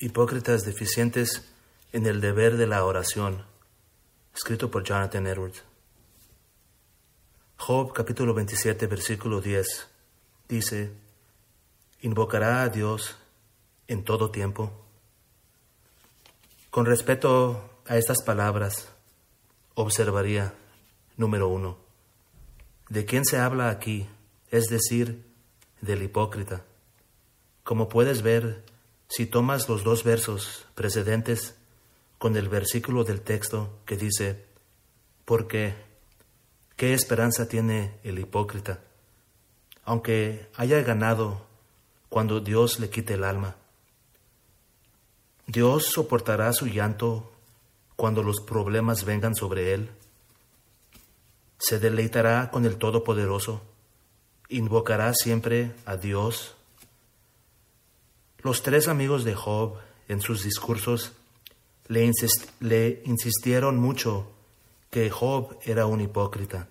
Hipócritas deficientes en el deber de la oración, escrito por Jonathan Edwards. Job capítulo 27 versículo 10 dice, ¿invocará a Dios en todo tiempo? Con respecto a estas palabras, observaría, número uno, ¿de quién se habla aquí? Es decir, del hipócrita. Como puedes ver, si tomas los dos versos precedentes con el versículo del texto que dice, porque, ¿qué esperanza tiene el hipócrita? Aunque haya ganado cuando Dios le quite el alma. Dios soportará su llanto cuando los problemas vengan sobre él. Se deleitará con el Todopoderoso. Invocará siempre a Dios los tres amigos de Job, en sus discursos, le, insistieron mucho que Job era un hipócrita.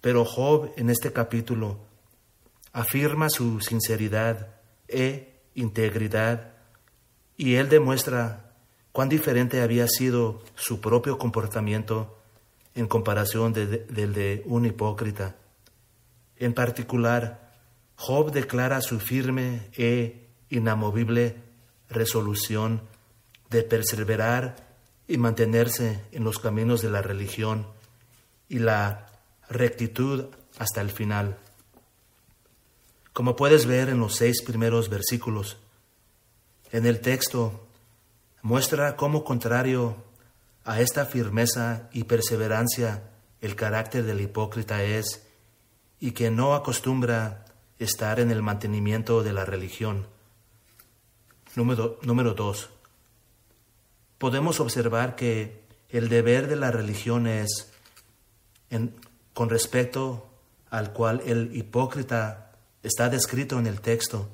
Pero Job en este capítulo afirma su sinceridad e integridad y él demuestra cuán diferente había sido su propio comportamiento en comparación del de un hipócrita. En particular, Job declara su firme e inamovible resolución de perseverar y mantenerse en los caminos de la religión y la rectitud hasta el final. Como puedes ver en los seis primeros versículos, en el texto muestra cómo contrario a esta firmeza y perseverancia el carácter del hipócrita es y que no acostumbra estar en el mantenimiento de la religión. Número, dos, podemos observar que el deber de la religión es, con respecto al cual el hipócrita está descrito en el texto,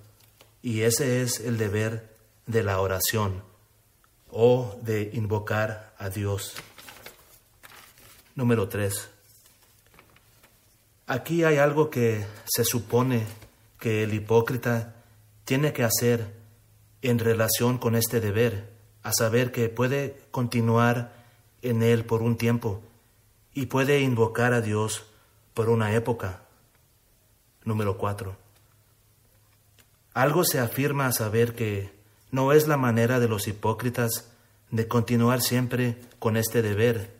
y ese es el deber de la oración o de invocar a Dios. Número tres, aquí hay algo que se supone que el hipócrita tiene que hacer en relación con este deber, a saber que puede continuar en él por un tiempo y puede invocar a Dios por una época. Número cuatro. Algo se afirma a saber que no es la manera de los hipócritas de continuar siempre con este deber.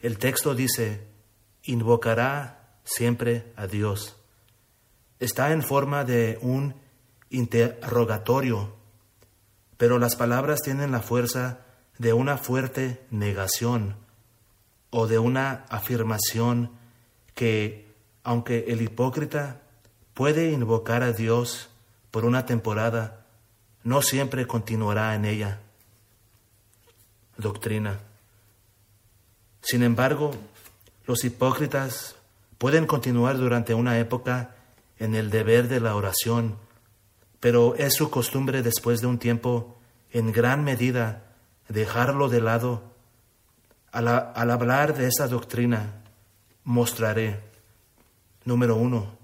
El texto dice, invocará siempre a Dios. Está en forma de un interrogatorio pero las palabras tienen la fuerza de una fuerte negación o de una afirmación que, aunque el hipócrita puede invocar a Dios por una temporada, no siempre continuará en ella. Doctrina. Sin embargo, los hipócritas pueden continuar durante una época en el deber de la oración pero es su costumbre después de un tiempo, en gran medida, dejarlo de lado. Al, hablar de esa doctrina, mostraré, número uno,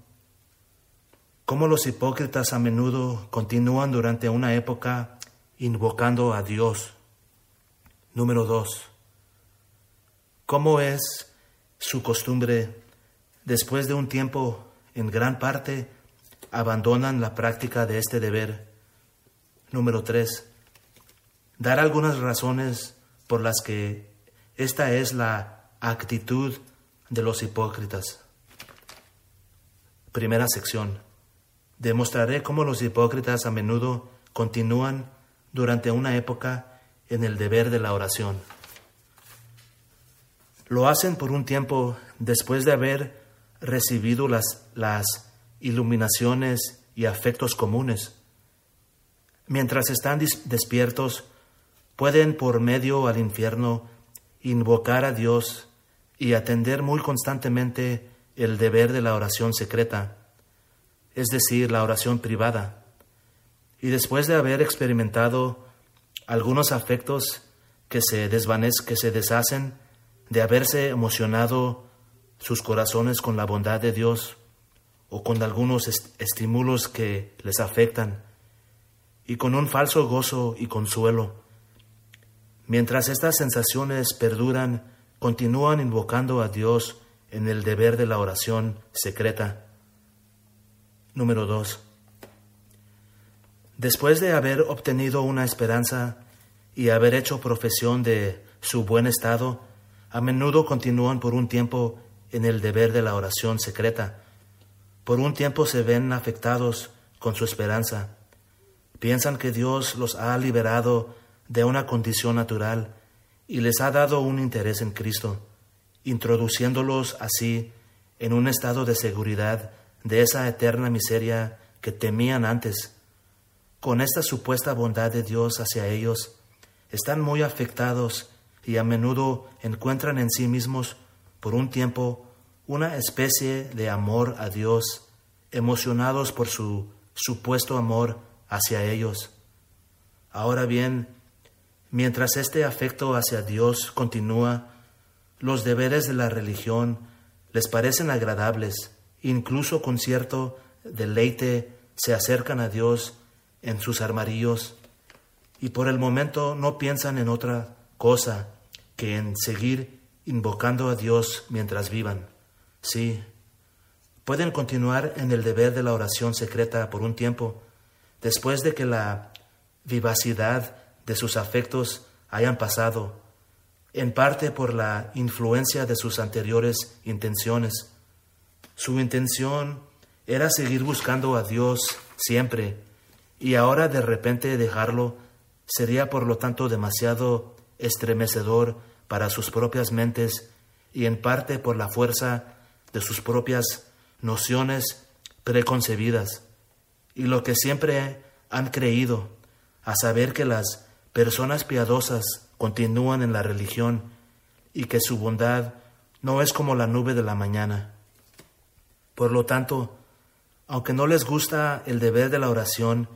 cómo los hipócritas a menudo continúan durante una época invocando a Dios. Número dos, cómo es su costumbre después de un tiempo, en gran parte, abandonan la práctica de este deber. Número tres, dar algunas razones por las que esta es la actitud de los hipócritas. Primera sección. Demostraré cómo los hipócritas a menudo continúan durante una época en el deber de la oración. Lo hacen por un tiempo después de haber recibido las, las iluminaciones y afectos comunes. Mientras están despiertos, pueden por medio al infierno invocar a Dios y atender muy constantemente el deber de la oración secreta, es decir, la oración privada. Y después de haber experimentado algunos afectos que se desvanecen, que se deshacen, de haberse emocionado sus corazones con la bondad de Dios, o con algunos estímulos que les afectan. y con un falso gozo y consuelo. Mientras estas sensaciones perduran, continúan invocando a Dios en el deber de la oración secreta. Número 2. Después de haber obtenido una esperanza y haber hecho profesión de su buen estado, a menudo continúan por un tiempo en el deber de la oración secreta. Por un tiempo se ven afectados con su esperanza. Piensan que Dios los ha liberado de una condición natural y les ha dado un interés en Cristo, introduciéndolos así en un estado de seguridad de esa eterna miseria que temían antes. Con esta supuesta bondad de Dios hacia ellos, están muy afectados y a menudo encuentran en sí mismos por un tiempo una especie de amor a Dios, emocionados por su supuesto amor hacia ellos. Ahora bien, mientras este afecto hacia Dios continúa, los deberes de la religión les parecen agradables, incluso con cierto deleite se acercan a Dios en sus armarillos y por el momento no piensan en otra cosa que en seguir invocando a Dios mientras vivan. Sí, pueden continuar en el deber de la oración secreta por un tiempo, después de que la vivacidad de sus afectos hayan pasado, en parte por la influencia de sus anteriores intenciones. Su intención era seguir buscando a Dios siempre, y ahora de repente dejarlo sería por lo tanto demasiado estremecedor para sus propias mentes y en parte por la fuerza de sus propias nociones preconcebidas y lo que siempre han creído, a saber que las personas piadosas continúan en la religión y que su bondad no es como la nube de la mañana. Por lo tanto, aunque no les gusta el deber de la oración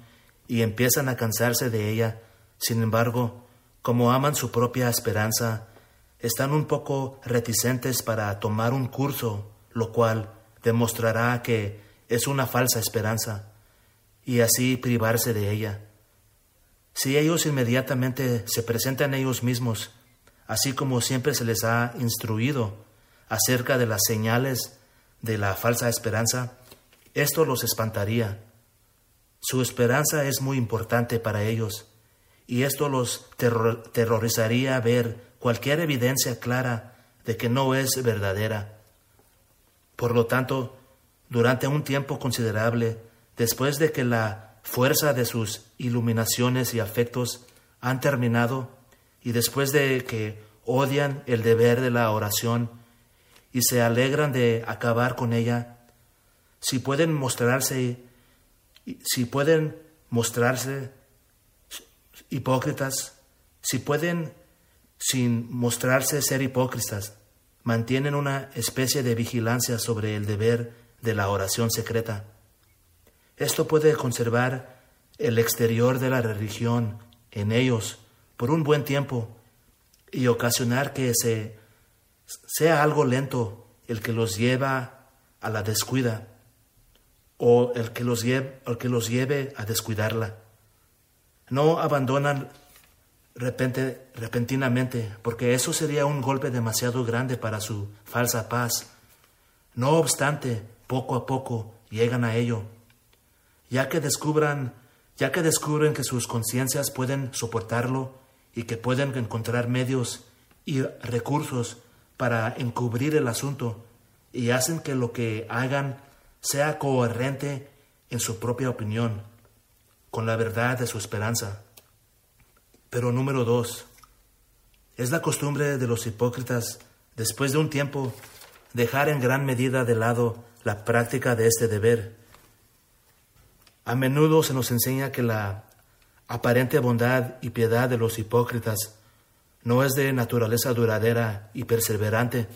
y empiezan a cansarse de ella, sin embargo, como aman su propia esperanza, están un poco reticentes para tomar un curso lo cual demostrará que es una falsa esperanza, y así privarse de ella. Si ellos inmediatamente se presentan ellos mismos, así como siempre se les ha instruido acerca de las señales de la falsa esperanza, esto los espantaría. Su esperanza es muy importante para ellos, y esto los terrorizaría ver cualquier evidencia clara de que no es verdadera. Por lo tanto, durante un tiempo considerable, después de que la fuerza de sus iluminaciones y afectos han terminado, y después de que odian el deber de la oración y se alegran de acabar con ella, si pueden mostrarse, si pueden mostrarse hipócritas, si pueden sin mostrarse ser hipócritas, mantienen una especie de vigilancia sobre el deber de la oración secreta. Esto puede conservar el exterior de la religión en ellos por un buen tiempo y ocasionar que se, sea algo lento el que los lleva a la descuida o el que los lleve, el que los lleve a descuidarla. No abandonan repente, repentinamente, porque eso sería un golpe demasiado grande para su falsa paz. No obstante, poco a poco llegan a ello, ya que descubran, ya que descubren que sus conciencias pueden soportarlo y que pueden encontrar medios y recursos para encubrir el asunto y hacen que lo que hagan sea coherente en su propia opinión, con la verdad de su esperanza. Pero número dos, es la costumbre de los hipócritas, después de un tiempo, dejar en gran medida de lado la práctica de este deber. A menudo se nos enseña que la aparente bondad y piedad de los hipócritas no es de naturaleza duradera y perseverante.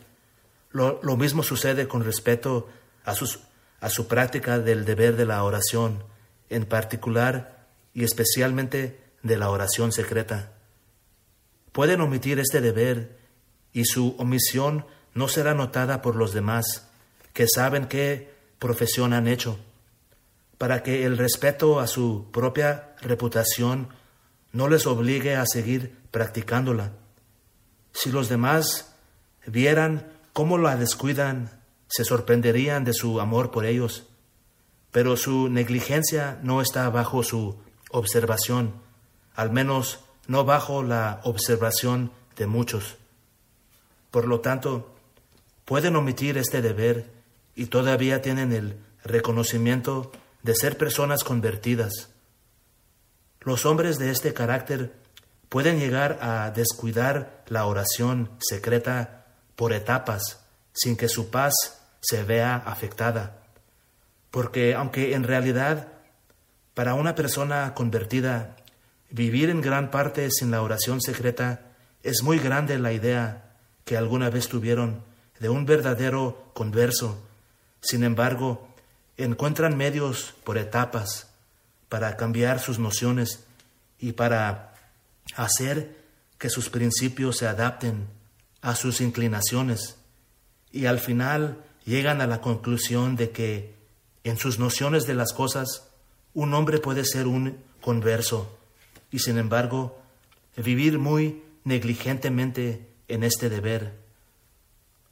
Lo, mismo sucede con respecto a, sus, a su práctica del deber de la oración, en particular y especialmente de la oración secreta. Pueden omitir este deber y su omisión no será notada por los demás, que saben qué profesión han hecho. para que el respeto a su propia reputación no les obligue a seguir practicándola. Si los demás vieran cómo la descuidan, se sorprenderían de su amor por ellos, pero su negligencia no está bajo su observación, al menos no bajo la observación de muchos. Por lo tanto, pueden omitir este deber y todavía tienen el reconocimiento de ser personas convertidas. Los hombres de este carácter pueden llegar a descuidar la oración secreta por etapas sin que su paz se vea afectada. Porque aunque en realidad para una persona convertida vivir en gran parte sin la oración secreta es muy grande la idea que alguna vez tuvieron de un verdadero converso, sin embargo, encuentran medios por etapas para cambiar sus nociones y para hacer que sus principios se adapten a sus inclinaciones y al final llegan a la conclusión de que en sus nociones de las cosas un hombre puede ser un converso y sin embargo vivir muy negligentemente en este deber.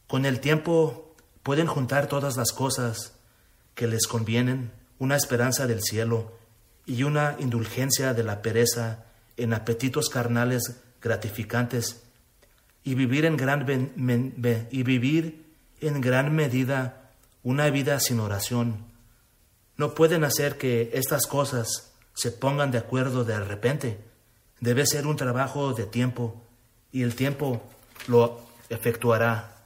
Con el tiempo pueden juntar todas las cosas que les convienen, una esperanza del cielo y una indulgencia de la pereza en apetitos carnales gratificantes y vivir en gran, y vivir en gran medida una vida sin oración. No pueden hacer que estas cosas se pongan de acuerdo de repente. Debe ser un trabajo de tiempo y el tiempo lo efectuará.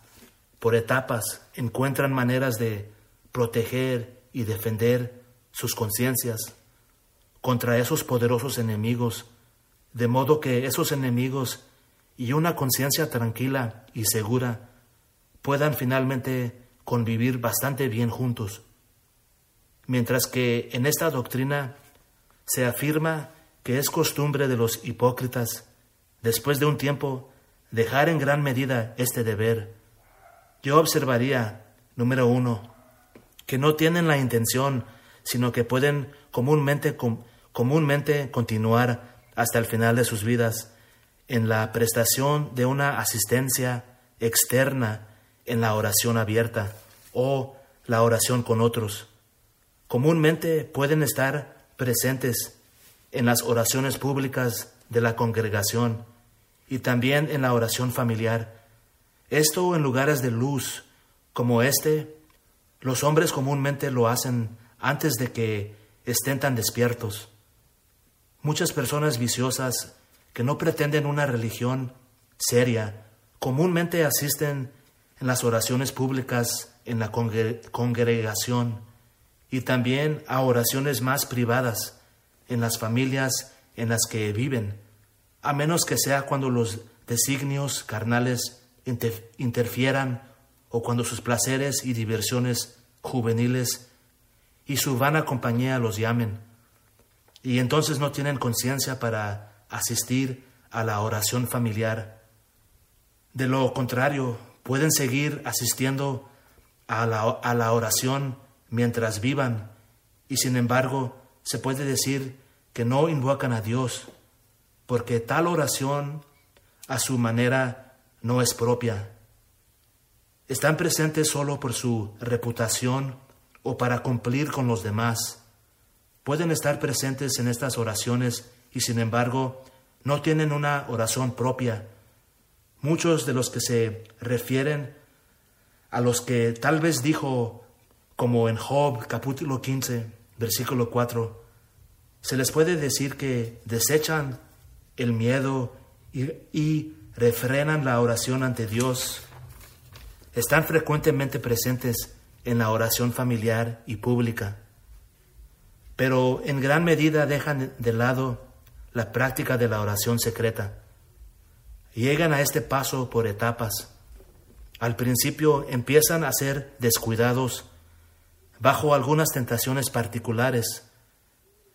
Por etapas encuentran maneras de proteger y defender sus conciencias contra esos poderosos enemigos, de modo que esos enemigos y una conciencia tranquila y segura puedan finalmente convivir bastante bien juntos. Mientras que en esta doctrina se afirma que es costumbre de los hipócritas, después de un tiempo, dejar en gran medida este deber. Yo observaría, número uno, que no tienen la intención, sino que pueden comúnmente, comúnmente continuar hasta el final de sus vidas en la prestación de una asistencia externa en la oración abierta o la oración con otros. Comúnmente pueden estar presentes en las oraciones públicas de la congregación y también en la oración familiar. Esto en lugares de luz como este los hombres comúnmente lo hacen antes de que estén tan despiertos. Muchas personas viciosas que no pretenden una religión seria comúnmente asisten en las oraciones públicas en la congregación y también a oraciones más privadas en las familias en las que viven, a menos que sea cuando los designios carnales interfieran o cuando sus placeres y diversiones juveniles y su vana compañía los llamen, y entonces no tienen conciencia para asistir a la oración familiar. De lo contrario, pueden seguir asistiendo a la, a la oración mientras vivan, y sin embargo se puede decir que no invocan a Dios, porque tal oración a su manera no es propia están presentes solo por su reputación o para cumplir con los demás. Pueden estar presentes en estas oraciones y sin embargo no tienen una oración propia. Muchos de los que se refieren a los que tal vez dijo, como en Job capítulo 15, versículo 4, se les puede decir que desechan el miedo y, refrenan la oración ante Dios están frecuentemente presentes en la oración familiar y pública, pero en gran medida dejan de lado la práctica de la oración secreta. Llegan a este paso por etapas. Al principio empiezan a ser descuidados bajo algunas tentaciones particulares,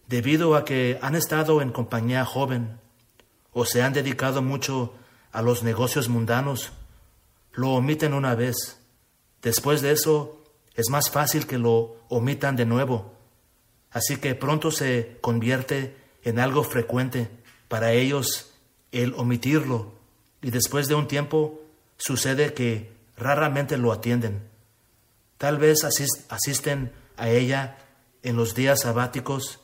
debido a que han estado en compañía joven o se han dedicado mucho a los negocios mundanos lo omiten una vez. Después de eso, es más fácil que lo omitan de nuevo. Así que pronto se convierte en algo frecuente para ellos el omitirlo y después de un tiempo sucede que raramente lo atienden. Tal vez asisten a ella en los días sabáticos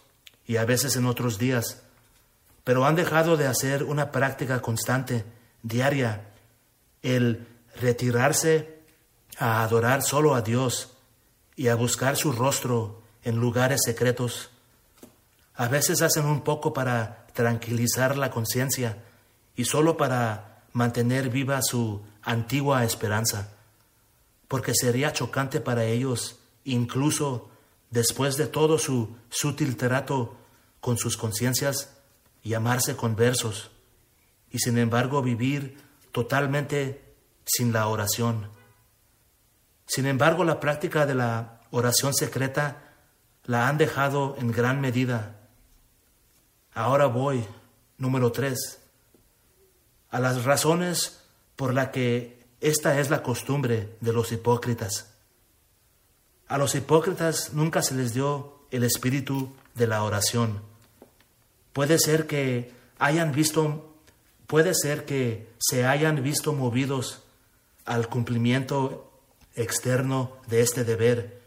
y a veces en otros días, pero han dejado de hacer una práctica constante, diaria, el retirarse a adorar solo a Dios y a buscar su rostro en lugares secretos. A veces hacen un poco para tranquilizar la conciencia y solo para mantener viva su antigua esperanza, porque sería chocante para ellos, incluso después de todo su sutil trato con sus conciencias, llamarse conversos y sin embargo vivir totalmente sin la oración. Sin embargo, la práctica de la oración secreta la han dejado en gran medida. Ahora voy, número tres, a las razones por las que esta es la costumbre de los hipócritas. A los hipócritas nunca se les dio el espíritu de la oración. Puede ser que hayan visto, puede ser que se hayan visto movidos al cumplimiento externo de este deber,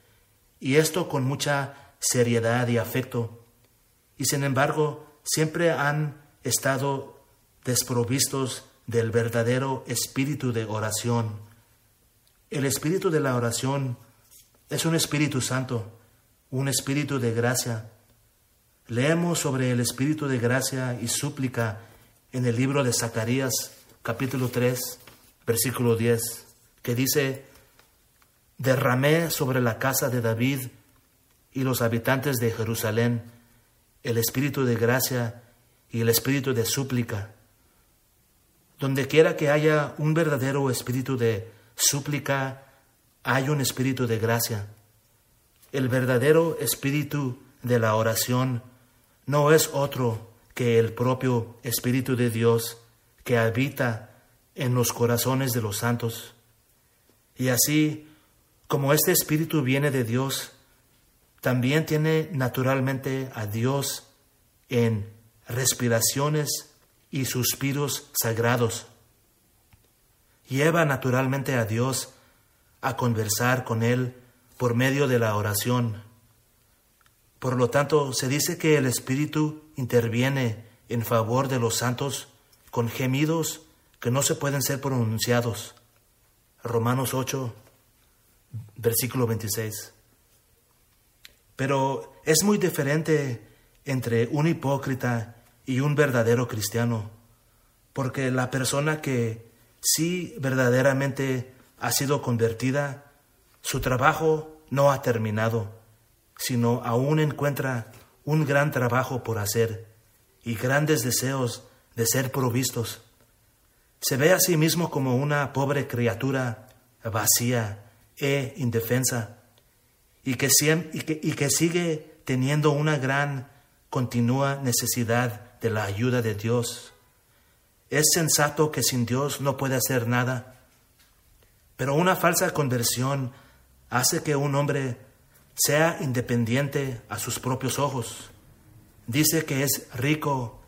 y esto con mucha seriedad y afecto, y sin embargo siempre han estado desprovistos del verdadero espíritu de oración. El espíritu de la oración es un espíritu santo, un espíritu de gracia. Leemos sobre el espíritu de gracia y súplica en el libro de Zacarías capítulo 3, versículo 10, que dice, derramé sobre la casa de David y los habitantes de Jerusalén el espíritu de gracia y el espíritu de súplica. Donde quiera que haya un verdadero espíritu de súplica, hay un espíritu de gracia. El verdadero espíritu de la oración no es otro que el propio Espíritu de Dios que habita en los corazones de los santos. Y así como este Espíritu viene de Dios, también tiene naturalmente a Dios en respiraciones y suspiros sagrados. Lleva naturalmente a Dios a conversar con Él por medio de la oración. Por lo tanto, se dice que el Espíritu interviene en favor de los santos con gemidos que no se pueden ser pronunciados. Romanos 8, versículo 26. Pero es muy diferente entre un hipócrita y un verdadero cristiano, porque la persona que sí verdaderamente ha sido convertida, su trabajo no ha terminado, sino aún encuentra un gran trabajo por hacer y grandes deseos de ser provistos. Se ve a sí mismo como una pobre criatura vacía e indefensa y que, y que sigue teniendo una gran continua necesidad de la ayuda de Dios. Es sensato que sin Dios no puede hacer nada, pero una falsa conversión hace que un hombre sea independiente a sus propios ojos. Dice que es rico,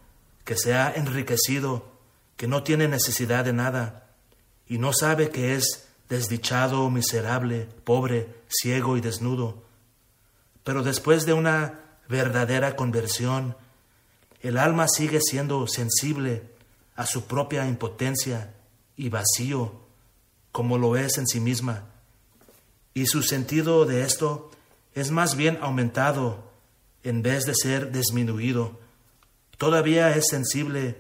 que se ha enriquecido, que no tiene necesidad de nada y no sabe que es desdichado, miserable, pobre, ciego y desnudo. Pero después de una verdadera conversión, el alma sigue siendo sensible a su propia impotencia y vacío, como lo es en sí misma. Y su sentido de esto es más bien aumentado en vez de ser disminuido. Todavía es sensible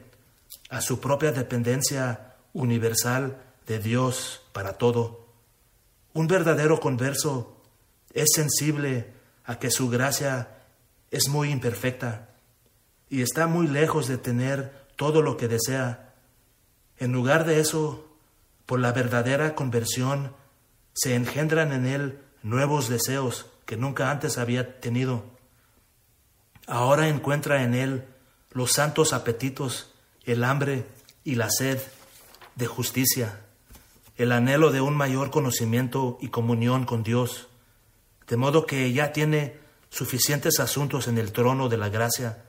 a su propia dependencia universal de Dios para todo. Un verdadero converso es sensible a que su gracia es muy imperfecta y está muy lejos de tener todo lo que desea. En lugar de eso, por la verdadera conversión, se engendran en él nuevos deseos que nunca antes había tenido. Ahora encuentra en él los santos apetitos, el hambre y la sed de justicia, el anhelo de un mayor conocimiento y comunión con Dios, de modo que ya tiene suficientes asuntos en el trono de la gracia.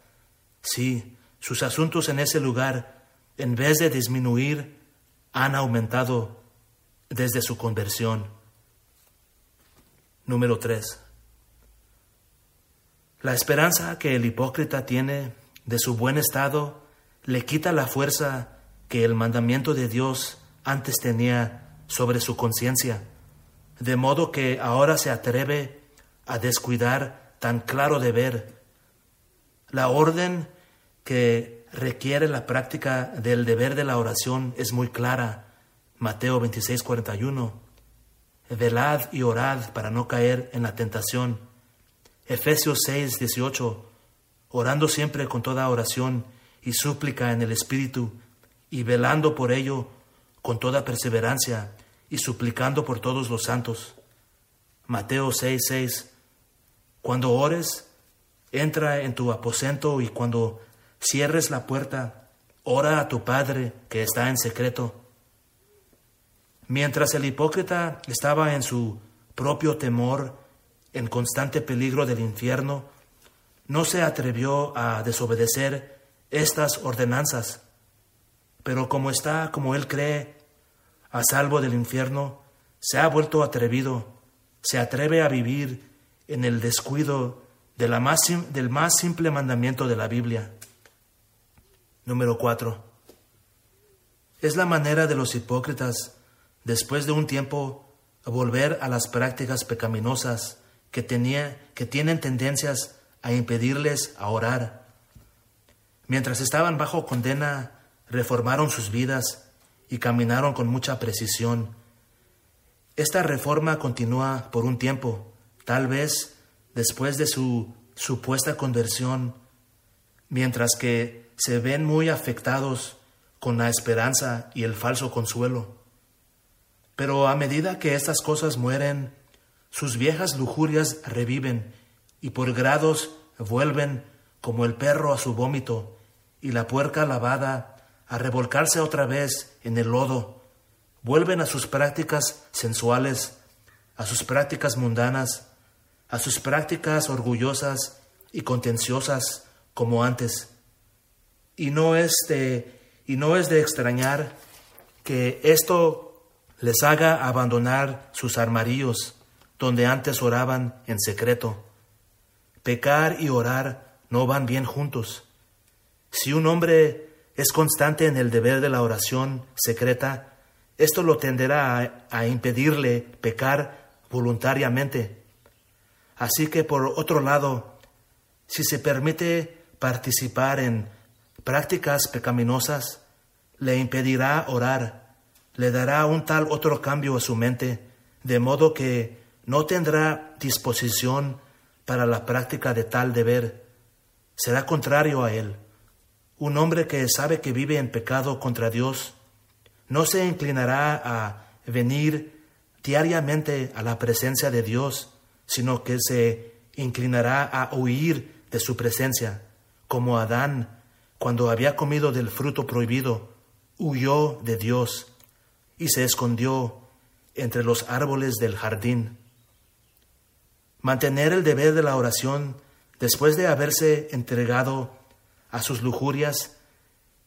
Sí, sus asuntos en ese lugar, en vez de disminuir, han aumentado desde su conversión. Número 3. La esperanza que el hipócrita tiene de su buen estado le quita la fuerza que el mandamiento de Dios antes tenía sobre su conciencia, de modo que ahora se atreve a descuidar tan claro deber. La orden que requiere la práctica del deber de la oración es muy clara. Mateo 26, 41. Velad y orad para no caer en la tentación. Efesios 6, 18. Orando siempre con toda oración y súplica en el Espíritu, y velando por ello con toda perseverancia, y suplicando por todos los santos. Mateo 6, 6. Cuando ores, entra en tu aposento y cuando cierres la puerta, ora a tu Padre que está en secreto. Mientras el hipócrita estaba en su propio temor, en constante peligro del infierno, no se atrevió a desobedecer estas ordenanzas. Pero como está, como él cree, a salvo del infierno, se ha vuelto atrevido, se atreve a vivir en el descuido más, del más simple mandamiento de la Biblia. Número 4. Es la manera de los hipócritas, después de un tiempo, volver a las prácticas pecaminosas que, tenía, que tienen tendencias a impedirles a orar. Mientras estaban bajo condena, reformaron sus vidas y caminaron con mucha precisión. Esta reforma continúa por un tiempo, tal vez después de su supuesta conversión, mientras que se ven muy afectados con la esperanza y el falso consuelo. Pero a medida que estas cosas mueren, sus viejas lujurias reviven y por grados vuelven como el perro a su vómito y la puerca lavada a revolcarse otra vez en el lodo. Vuelven a sus prácticas sensuales, a sus prácticas mundanas, a sus prácticas orgullosas y contenciosas como antes. Y no es de, y no es de extrañar que esto les haga abandonar sus armarillos donde antes oraban en secreto. Pecar y orar no van bien juntos. Si un hombre es constante en el deber de la oración secreta, esto lo tenderá a, impedirle pecar voluntariamente. Así que, por otro lado, si se permite participar en prácticas pecaminosas, le impedirá orar, le dará un tal otro cambio a su mente, de modo que no tendrá disposición para la práctica de tal deber, será contrario a él. Un hombre que sabe que vive en pecado contra Dios no se inclinará a venir diariamente a la presencia de Dios, sino que se inclinará a huir de su presencia, como Adán, cuando había comido del fruto prohibido, huyó de Dios y se escondió entre los árboles del jardín. Mantener el deber de la oración después de haberse entregado a sus lujurias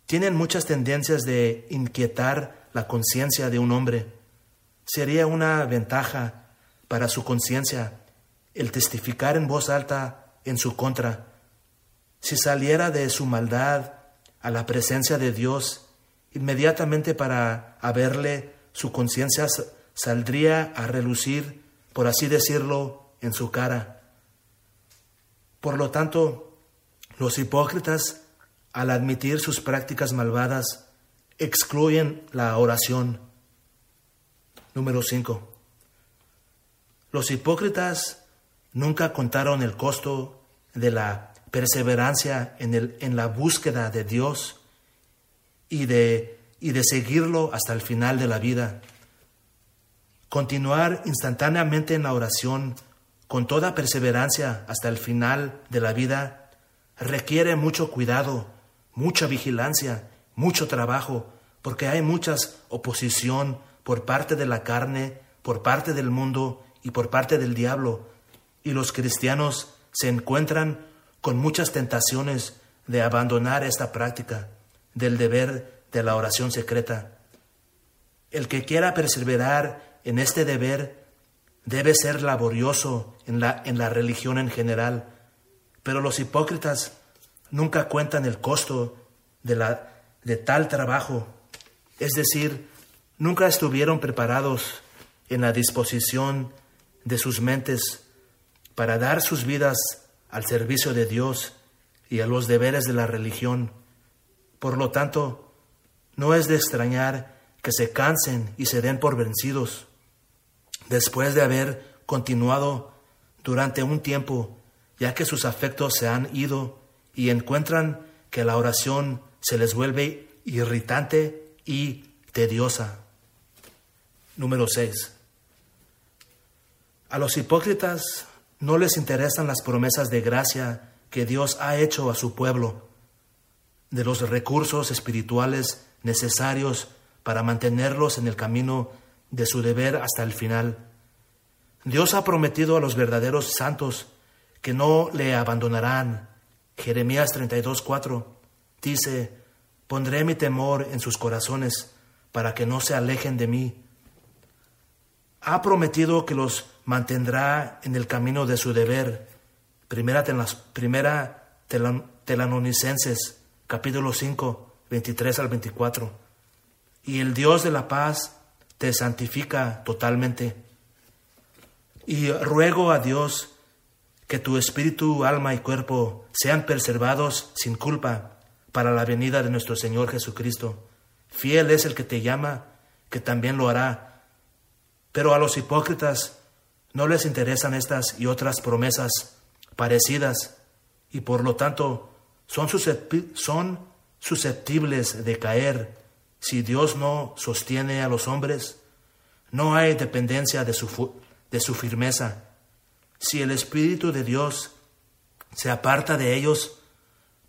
tienen muchas tendencias de inquietar la conciencia de un hombre. Sería una ventaja para su conciencia el testificar en voz alta en su contra. Si saliera de su maldad a la presencia de Dios, inmediatamente para haberle su conciencia saldría a relucir, por así decirlo, en su cara. Por lo tanto, los hipócritas, al admitir sus prácticas malvadas, excluyen la oración. Número 5. Los hipócritas nunca contaron el costo de la perseverancia en, el, en la búsqueda de Dios y de, y de seguirlo hasta el final de la vida. Continuar instantáneamente en la oración con toda perseverancia hasta el final de la vida requiere mucho cuidado, mucha vigilancia, mucho trabajo, porque hay mucha oposición por parte de la carne, por parte del mundo y por parte del diablo, y los cristianos se encuentran con muchas tentaciones de abandonar esta práctica del deber de la oración secreta. El que quiera perseverar en este deber debe ser laborioso en la, en la religión en general, pero los hipócritas nunca cuentan el costo de, la, de tal trabajo, es decir, nunca estuvieron preparados en la disposición de sus mentes para dar sus vidas al servicio de Dios y a los deberes de la religión. Por lo tanto, no es de extrañar que se cansen y se den por vencidos después de haber continuado durante un tiempo, ya que sus afectos se han ido y encuentran que la oración se les vuelve irritante y tediosa. Número 6. A los hipócritas no les interesan las promesas de gracia que Dios ha hecho a su pueblo, de los recursos espirituales necesarios para mantenerlos en el camino de su deber hasta el final. Dios ha prometido a los verdaderos santos que no le abandonarán. Jeremías 32:4 dice, pondré mi temor en sus corazones para que no se alejen de mí. Ha prometido que los mantendrá en el camino de su deber. Primera, primera Telanonicenses, capítulo 5, 23 al 24. Y el Dios de la paz te santifica totalmente. Y ruego a Dios que tu espíritu, alma y cuerpo sean preservados sin culpa para la venida de nuestro Señor Jesucristo. Fiel es el que te llama, que también lo hará. Pero a los hipócritas no les interesan estas y otras promesas parecidas y por lo tanto son, susceptibles de caer si Dios no sostiene a los hombres, no hay dependencia de su, firmeza. Si el Espíritu de Dios se aparta de ellos,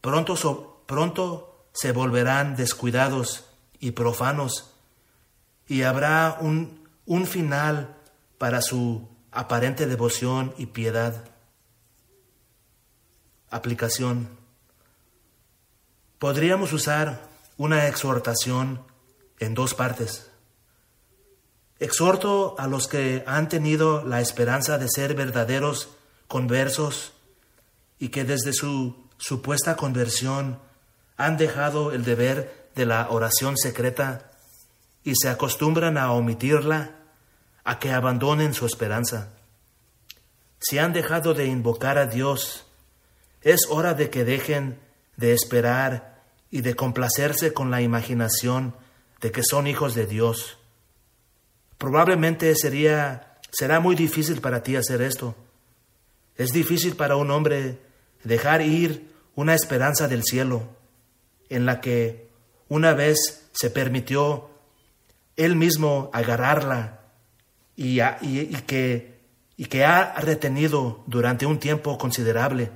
pronto, pronto se volverán descuidados y profanos, y habrá un final para su aparente devoción y piedad. Aplicación. Podríamos usar una exhortación en dos partes. Exhorto a los que han tenido la esperanza de ser verdaderos conversos y que desde su supuesta conversión han dejado el deber de la oración secreta y se acostumbran a omitirla, a que abandonen su esperanza. Si han dejado de invocar a Dios, es hora de que dejen de esperar y de complacerse con la imaginación de que son hijos de Dios. Probablemente sería será muy difícil para ti hacer esto. Es difícil para un hombre dejar ir una esperanza del cielo en la que una vez se permitió él mismo agarrarla y, que, ha retenido durante un tiempo considerable.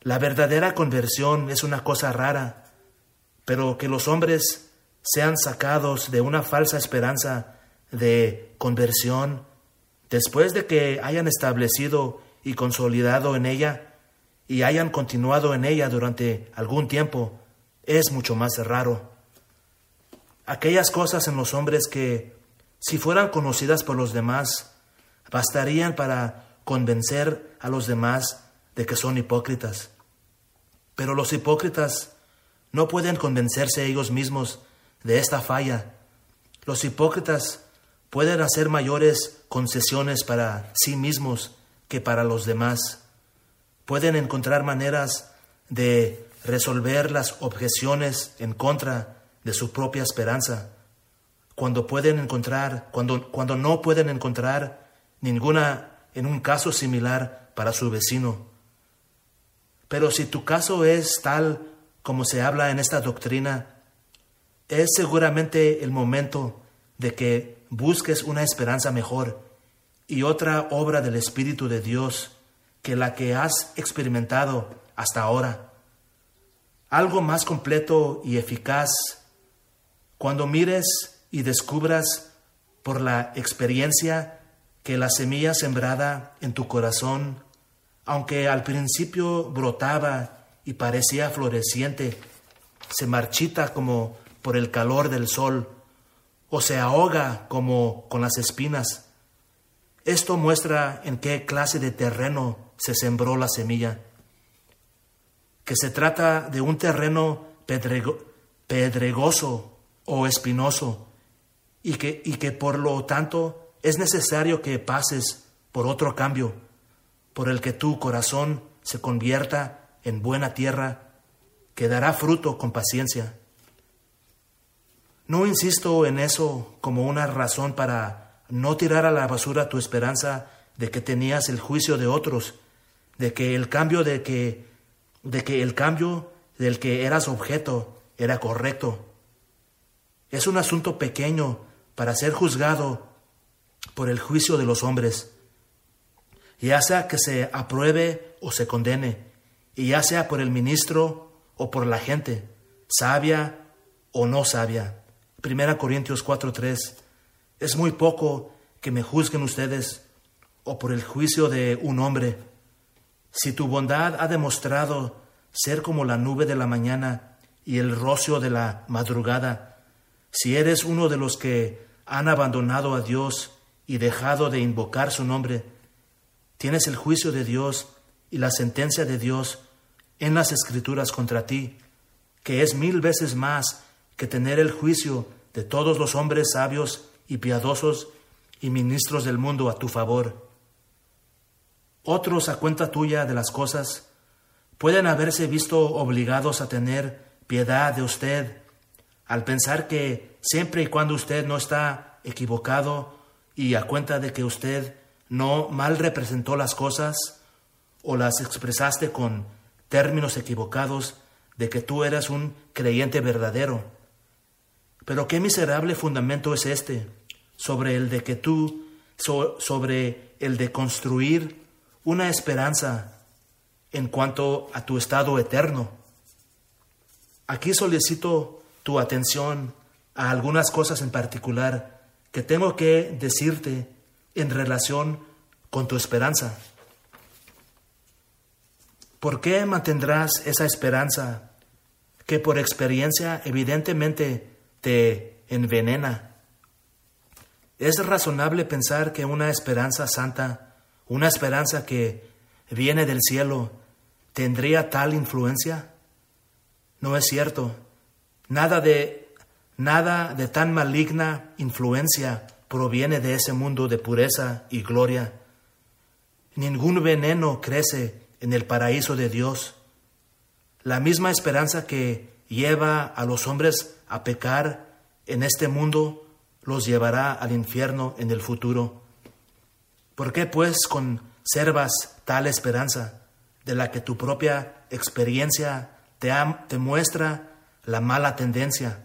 La verdadera conversión es una cosa rara, pero que los hombres sean sacados de una falsa esperanza de conversión después de que hayan establecido y consolidado en ella y hayan continuado en ella durante algún tiempo, es mucho más raro. Aquellas cosas en los hombres que, si fueran conocidas por los demás, bastarían para convencer a los demás de que son hipócritas. Pero los hipócritas no pueden convencerse ellos mismos de esta falla. Los hipócritas pueden hacer mayores concesiones para sí mismos que para los demás. Pueden encontrar maneras de resolver las objeciones en contra de su propia esperanza. Cuando pueden encontrar, cuando, cuando no pueden encontrar ninguna en un caso similar para su vecino. Pero si tu caso es tal como se habla en esta doctrina, es seguramente el momento de que busques una esperanza mejor y otra obra del Espíritu de Dios que la que has experimentado hasta ahora. Algo más completo y eficaz cuando mires y descubras por la experiencia que la semilla sembrada en tu corazón aunque al principio brotaba y parecía floreciente, se marchita como por el calor del sol o se ahoga como con las espinas. Esto muestra en qué clase de terreno se sembró la semilla, que se trata de un terreno pedregoso o espinoso y que, y que por lo tanto es necesario que pases por otro cambio, por el que tu corazón se convierta en buena tierra, que dará fruto con paciencia. No insisto en eso como una razón para no tirar a la basura tu esperanza de que tenías el juicio de otros, de que el cambio de que de que el cambio del que eras objeto era correcto. Es un asunto pequeño para ser juzgado por el juicio de los hombres, ya sea que se apruebe o se condene, y ya sea por el ministro o por la gente, sabia o no sabia. Primera Corintios 4:3. Es muy poco que me juzguen ustedes o por el juicio de un hombre. Si tu bondad ha demostrado ser como la nube de la mañana y el rocio de la madrugada, si eres uno de los que han abandonado a Dios y dejado de invocar su nombre, tienes el juicio de Dios y la sentencia de Dios en las escrituras contra ti, que es mil veces más que tener el juicio de todos los hombres sabios y piadosos y ministros del mundo a tu favor. Otros, a cuenta tuya de las cosas, pueden haberse visto obligados a tener piedad de usted al pensar que siempre y cuando usted no está equivocado y a cuenta de que usted no mal representó las cosas o las expresaste con términos equivocados, de que tú eras un creyente verdadero. Pero qué miserable fundamento es este sobre el de que tú, sobre el de construir una esperanza en cuanto a tu estado eterno. Aquí solicito tu atención a algunas cosas en particular que tengo que decirte en relación con tu esperanza. ¿Por qué mantendrás esa esperanza que por experiencia evidentemente te envenena? ¿Es razonable pensar que una esperanza santa, una esperanza que viene del cielo, tendría tal influencia? No es cierto. Nada de nada de tan maligna influencia proviene de ese mundo de pureza y gloria. Ningún veneno crece en el paraíso de Dios. La misma esperanza que lleva a los hombres a pecar en este mundo los llevará al infierno en el futuro. ¿Por qué pues conservas tal esperanza de la que tu propia experiencia te, te muestra la mala tendencia,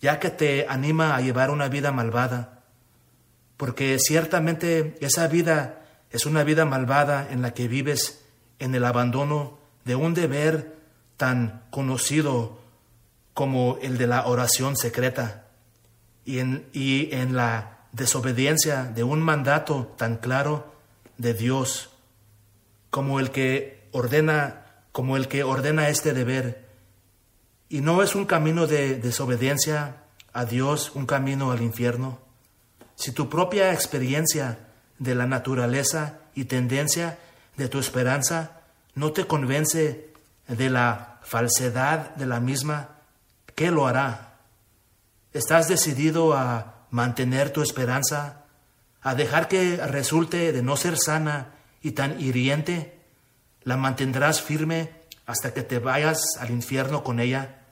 ya que te anima a llevar una vida malvada? Porque ciertamente esa vida es una vida malvada en la que vives en el abandono de un deber tan conocido como el de la oración secreta y en, y en la desobediencia de un mandato tan claro de Dios como el que ordena como el que ordena este deber y no es un camino de desobediencia a Dios un camino al infierno si tu propia experiencia de la naturaleza y tendencia de tu esperanza no te convence de la falsedad de la misma, ¿qué lo hará? ¿Estás decidido a mantener tu esperanza, a dejar que resulte de no ser sana y tan hiriente? ¿La mantendrás firme hasta que te vayas al infierno con ella?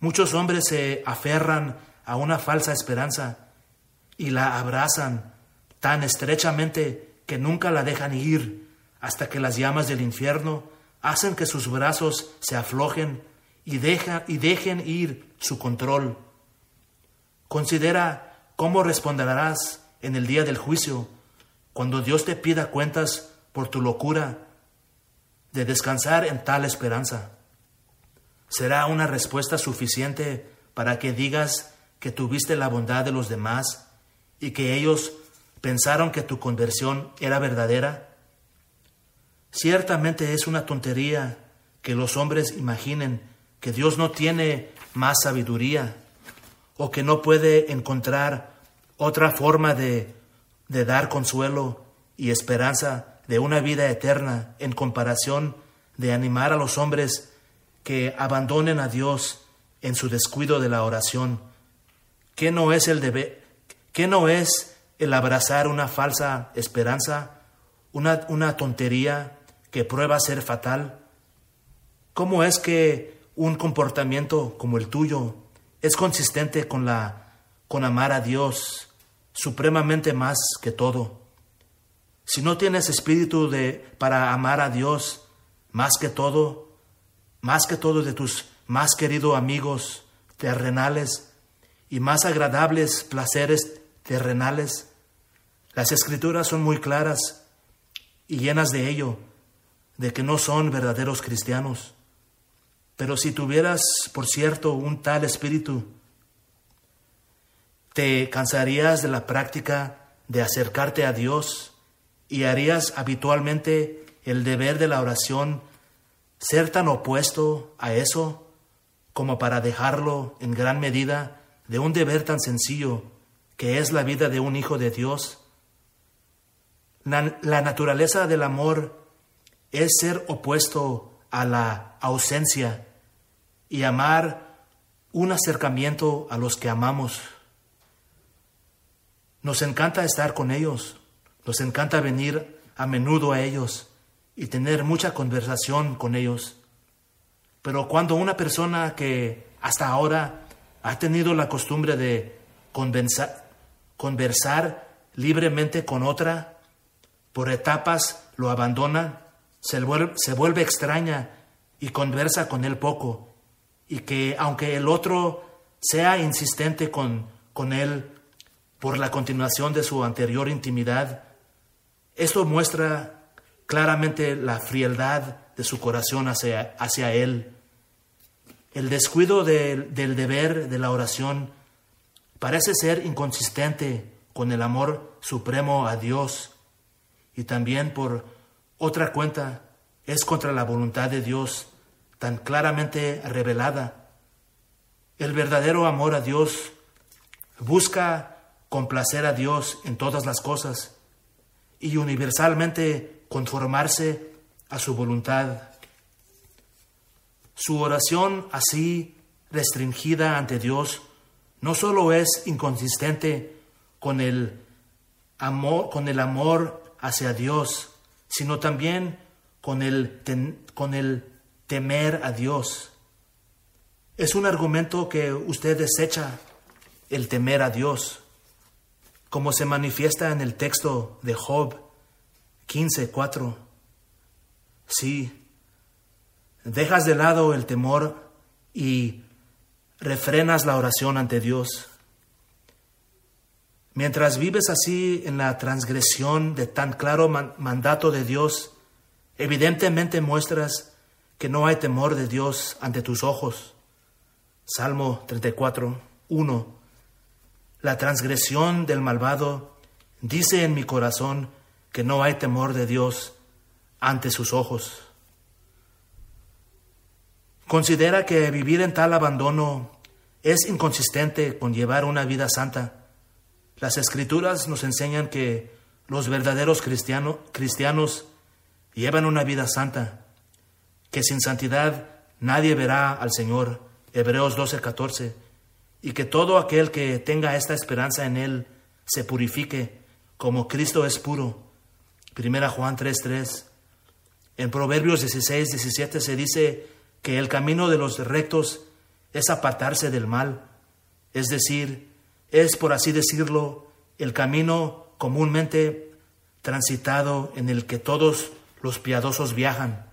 Muchos hombres se aferran a una falsa esperanza y la abrazan tan estrechamente que nunca la dejan ir hasta que las llamas del infierno hacen que sus brazos se aflojen y, y dejen ir su control. Considera cómo responderás en el día del juicio cuando Dios te pida cuentas por tu locura de descansar en tal esperanza. ¿Será una respuesta suficiente para que digas que tuviste la bondad de los demás y que ellos pensaron que tu conversión era verdadera? Ciertamente es una tontería que los hombres imaginen que Dios no tiene más sabiduría o que no puede encontrar otra forma de, de dar consuelo y esperanza de una vida eterna en comparación de animar a los hombres que abandonen a Dios en su descuido de la oración. ¿Qué no es el deber? ¿Qué no es el abrazar una falsa esperanza, una, una tontería que prueba ser fatal? ¿Cómo es que un comportamiento como el tuyo es consistente con la con amar a Dios supremamente más que todo? Si no tienes espíritu de para amar a Dios más que todo, más que todo de tus más queridos amigos terrenales y más agradables placeres terrenales. Las escrituras son muy claras y llenas de ello, de que no son verdaderos cristianos. Pero si tuvieras, por cierto, un tal espíritu, te cansarías de la práctica de acercarte a Dios y harías habitualmente el deber de la oración ser tan opuesto a eso como para dejarlo en gran medida de un deber tan sencillo que es la vida de un hijo de Dios? La, naturaleza del amor es ser opuesto a la ausencia y amar un acercamiento a los que amamos. Nos encanta estar con ellos, nos encanta venir a menudo a ellos y tener mucha conversación con ellos. Pero cuando una persona que hasta ahora ha tenido la costumbre de conversar, libremente con otra, por etapas lo abandona, se vuelve, se vuelve extraña y conversa con él poco, y que aunque el otro sea insistente con, con él por la continuación de su anterior intimidad, esto muestra claramente la frialdad de su corazón hacia, hacia Él. El descuido del deber de la oración parece ser inconsistente con el amor supremo a Dios y también por otra cuenta es contra la voluntad de Dios tan claramente revelada. El verdadero amor a Dios busca complacer a Dios en todas las cosas y universalmente conformarse a su voluntad. Su oración así restringida ante Dios no solo es inconsistente con el amor, con el amor hacia Dios, sino también con el, con el temer a Dios. Es un argumento que usted desecha, el temer a Dios, como se manifiesta en el texto de Job 15:4. Sí, dejas de lado el temor y refrenas la oración ante Dios. Mientras vives así en la transgresión de tan claro mandato de Dios, evidentemente muestras que no hay temor de Dios ante tus ojos. Salmo 34, 1. La transgresión del malvado dice en mi corazón, que no hay temor de Dios ante sus ojos. Considera que vivir en tal abandono es inconsistente con llevar una vida santa. Las escrituras nos enseñan que los verdaderos cristianos llevan una vida santa, que sin santidad nadie verá al Señor, Hebreos 12:14, y que todo aquel que tenga esta esperanza en Él se purifique como Cristo es puro. Primera Juan 3:3. En Proverbios 16, 17 se dice que el camino de los rectos es apartarse del mal, es decir, es, por así decirlo, el camino comúnmente transitado en el que todos los piadosos viajan.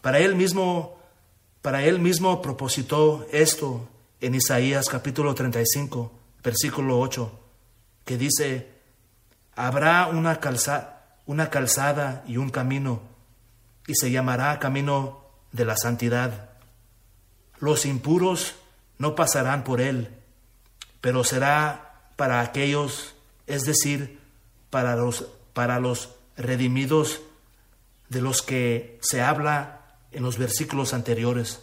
Para él mismo, para él mismo propositó esto en Isaías capítulo 35, versículo 8, que dice, habrá una calzada una calzada y un camino, y se llamará camino de la santidad. Los impuros no pasarán por él, pero será para aquellos, es decir, para los, para los redimidos de los que se habla en los versículos anteriores.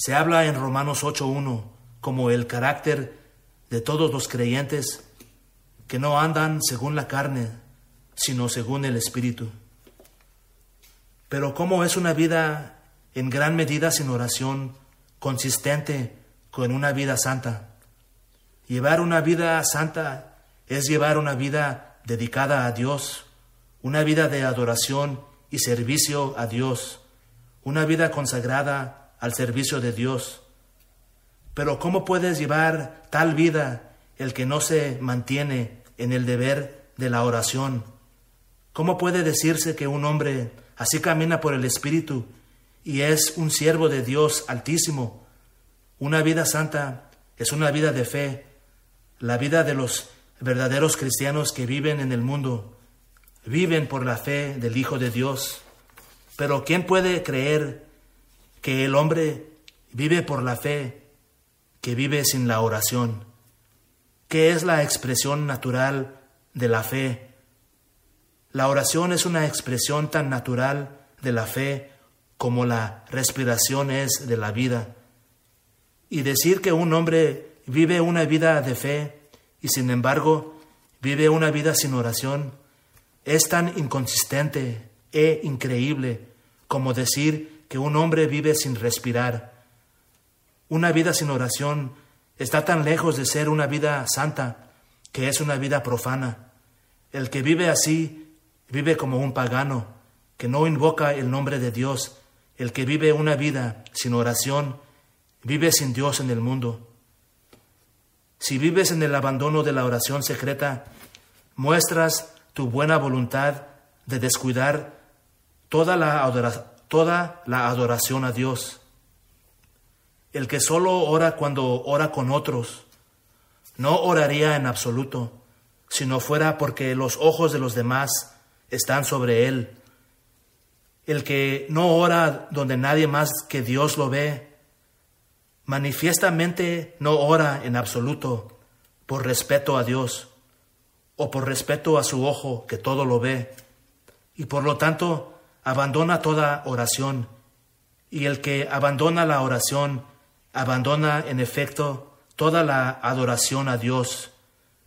Se habla en Romanos 8.1 como el carácter de todos los creyentes que no andan según la carne, sino según el Espíritu. Pero ¿cómo es una vida en gran medida sin oración, consistente con una vida santa? Llevar una vida santa es llevar una vida dedicada a Dios, una vida de adoración y servicio a Dios, una vida consagrada al servicio de Dios. Pero ¿cómo puedes llevar tal vida el que no se mantiene en el deber de la oración? ¿Cómo puede decirse que un hombre así camina por el Espíritu y es un siervo de Dios altísimo? Una vida santa es una vida de fe, la vida de los verdaderos cristianos que viven en el mundo, viven por la fe del Hijo de Dios. Pero ¿quién puede creer que el hombre vive por la fe que vive sin la oración? ¿Qué es la expresión natural de la fe? La oración es una expresión tan natural de la fe como la respiración es de la vida. Y decir que un hombre vive una vida de fe y sin embargo vive una vida sin oración es tan inconsistente e increíble como decir que un hombre vive sin respirar. Una vida sin oración está tan lejos de ser una vida santa que es una vida profana. El que vive así vive como un pagano, que no invoca el nombre de Dios. El que vive una vida sin oración vive sin Dios en el mundo. Si vives en el abandono de la oración secreta, muestras tu buena voluntad de descuidar toda la, toda la adoración a Dios. El que solo ora cuando ora con otros, no oraría en absoluto, si no fuera porque los ojos de los demás están sobre él. El que no ora donde nadie más que Dios lo ve, manifiestamente no ora en absoluto por respeto a Dios o por respeto a su ojo que todo lo ve y por lo tanto abandona toda oración. Y el que abandona la oración abandona en efecto toda la adoración a Dios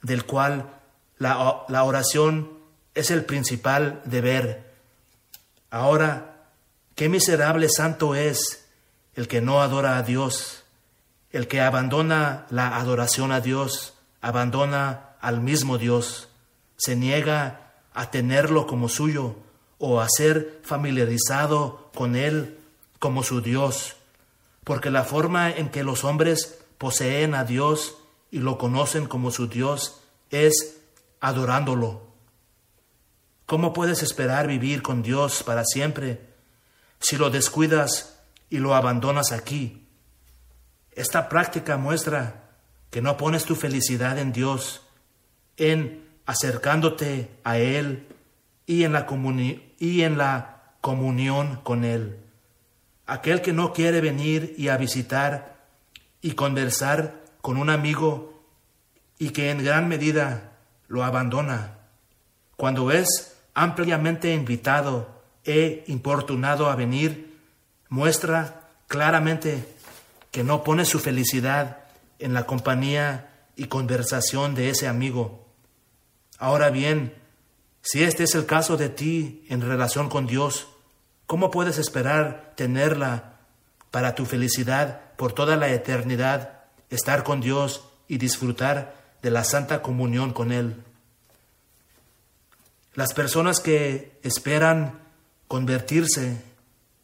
del cual la, la oración es el principal deber. Ahora, qué miserable santo es el que no adora a Dios. El que abandona la adoración a Dios, abandona al mismo Dios, se niega a tenerlo como suyo o a ser familiarizado con él como su Dios, porque la forma en que los hombres poseen a Dios y lo conocen como su Dios es adorándolo. ¿Cómo puedes esperar vivir con Dios para siempre si lo descuidas y lo abandonas aquí? Esta práctica muestra que no pones tu felicidad en Dios, en acercándote a Él y en la, y en la comunión con Él. Aquel que no quiere venir y a visitar y conversar con un amigo y que en gran medida lo abandona, cuando es ampliamente invitado e importunado a venir, muestra claramente que no pone su felicidad en la compañía y conversación de ese amigo. Ahora bien, si este es el caso de ti en relación con Dios, ¿cómo puedes esperar tenerla para tu felicidad por toda la eternidad, estar con Dios y disfrutar de la santa comunión con Él? Las personas que esperan convertirse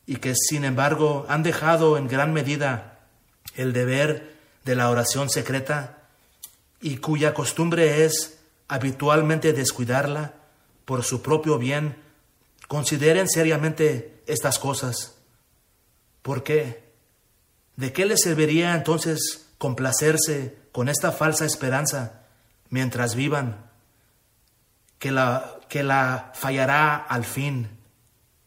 y que sin embargo han dejado en gran medida el deber de la oración secreta y cuya costumbre es habitualmente descuidarla por su propio bien, consideren seriamente estas cosas. ¿Por qué? ¿De qué les serviría entonces complacerse con esta falsa esperanza mientras vivan? Que la, que la fallará al fin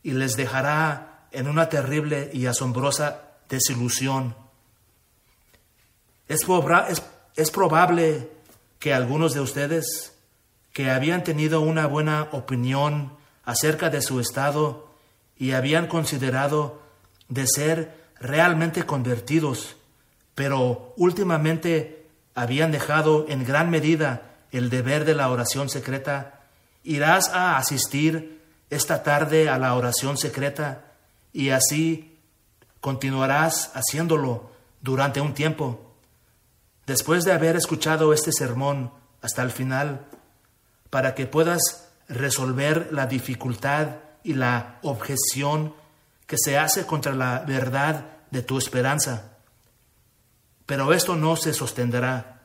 y les dejará en una terrible y asombrosa desilusión es, probable que algunos de ustedes que habían tenido una buena opinión acerca de su estado y habían considerado de ser realmente convertidos, pero últimamente habían dejado en gran medida el deber de la oración secreta, irás a asistir esta tarde a la oración secreta y así continuarás haciéndolo durante un tiempo. Después de haber escuchado este sermón hasta el final, para que puedas resolver la dificultad y la objeción que se hace contra la verdad de tu esperanza. Pero esto no se sostendrá.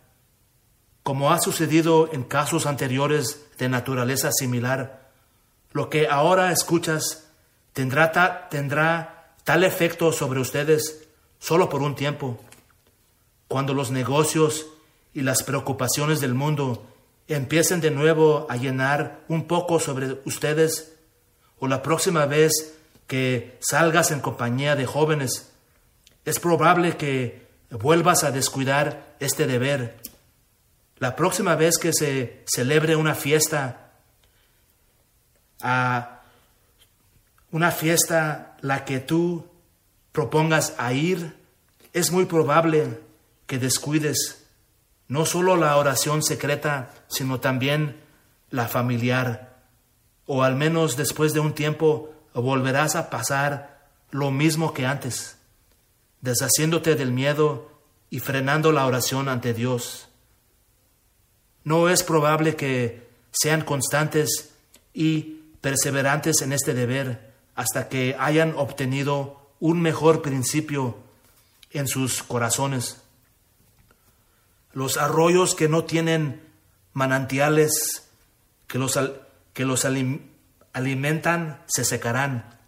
Como ha sucedido en casos anteriores de naturaleza similar, lo que ahora escuchas tendrá, tendrá tal efecto sobre ustedes solo por un tiempo. Cuando los negocios y las preocupaciones del mundo empiecen de nuevo a llenar un poco sobre ustedes, o la próxima vez que salgas en compañía de jóvenes, es probable que vuelvas a descuidar este deber. La próxima vez que se celebre una fiesta, a una fiesta la que tú propongas a ir, es muy probable que descuides no solo la oración secreta, sino también la familiar. O al menos después de un tiempo volverás a pasar lo mismo que antes, deshaciéndote del miedo y frenando la oración ante Dios. No es probable que sean constantes y perseverantes en este deber hasta que hayan obtenido un mejor principio en sus corazones. Los arroyos que no tienen manantiales que los, que los alimentan se secarán.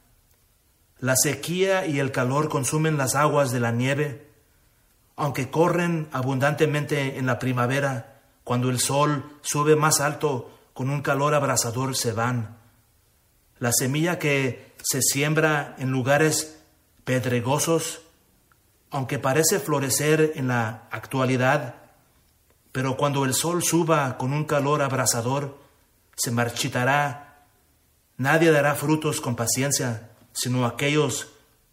La sequía y el calor consumen las aguas de la nieve, aunque corren abundantemente en la primavera, cuando el sol sube más alto con un calor abrasador se van. La semilla que se siembra en lugares pedregosos, aunque parece florecer en la actualidad, pero cuando el sol suba con un calor abrasador, se marchitará. Nadie dará frutos con paciencia, sino aquellos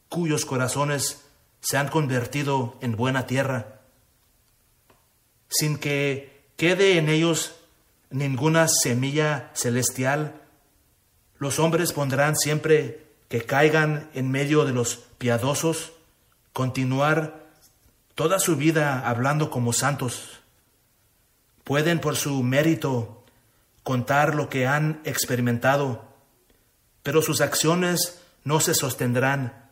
cuyos corazones se han convertido en buena tierra, sin que quede en ellos ninguna semilla celestial. Los hombres pondrán siempre que caigan en medio de los piadosos, continuar toda su vida hablando como santos Pueden por su mérito contar lo que han experimentado, pero sus acciones no se sostendrán.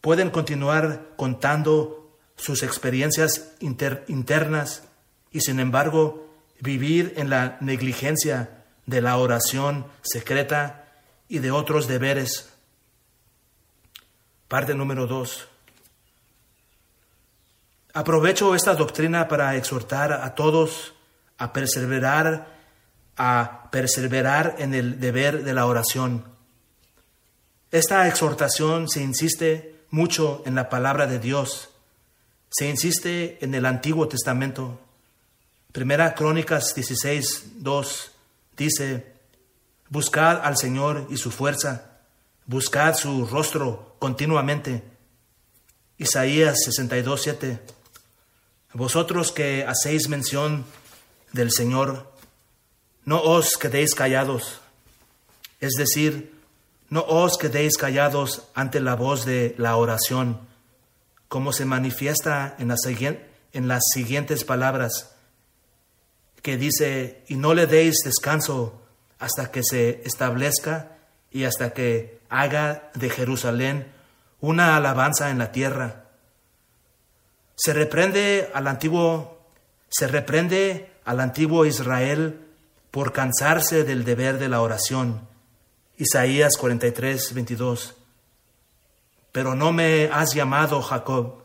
Pueden continuar contando sus experiencias internas y sin embargo vivir en la negligencia de la oración secreta y de otros deberes. Parte número dos. Aprovecho esta doctrina para exhortar a todos a perseverar, a perseverar en el deber de la oración. Esta exhortación se insiste mucho en la palabra de Dios, se insiste en el Antiguo Testamento. Primera Crónicas 16, 2 dice, Buscad al Señor y su fuerza, buscad su rostro continuamente. Isaías 62, 7. Vosotros que hacéis mención del Señor, no os quedéis callados, es decir, no os quedéis callados ante la voz de la oración, como se manifiesta en en las siguientes palabras, que dice, y no le deis descanso hasta que se establezca y hasta que haga de Jerusalén una alabanza en la tierra se reprende al antiguo, se reprende al antiguo Israel por cansarse del deber de la oración. Isaías 43, 22. Pero no me has llamado Jacob,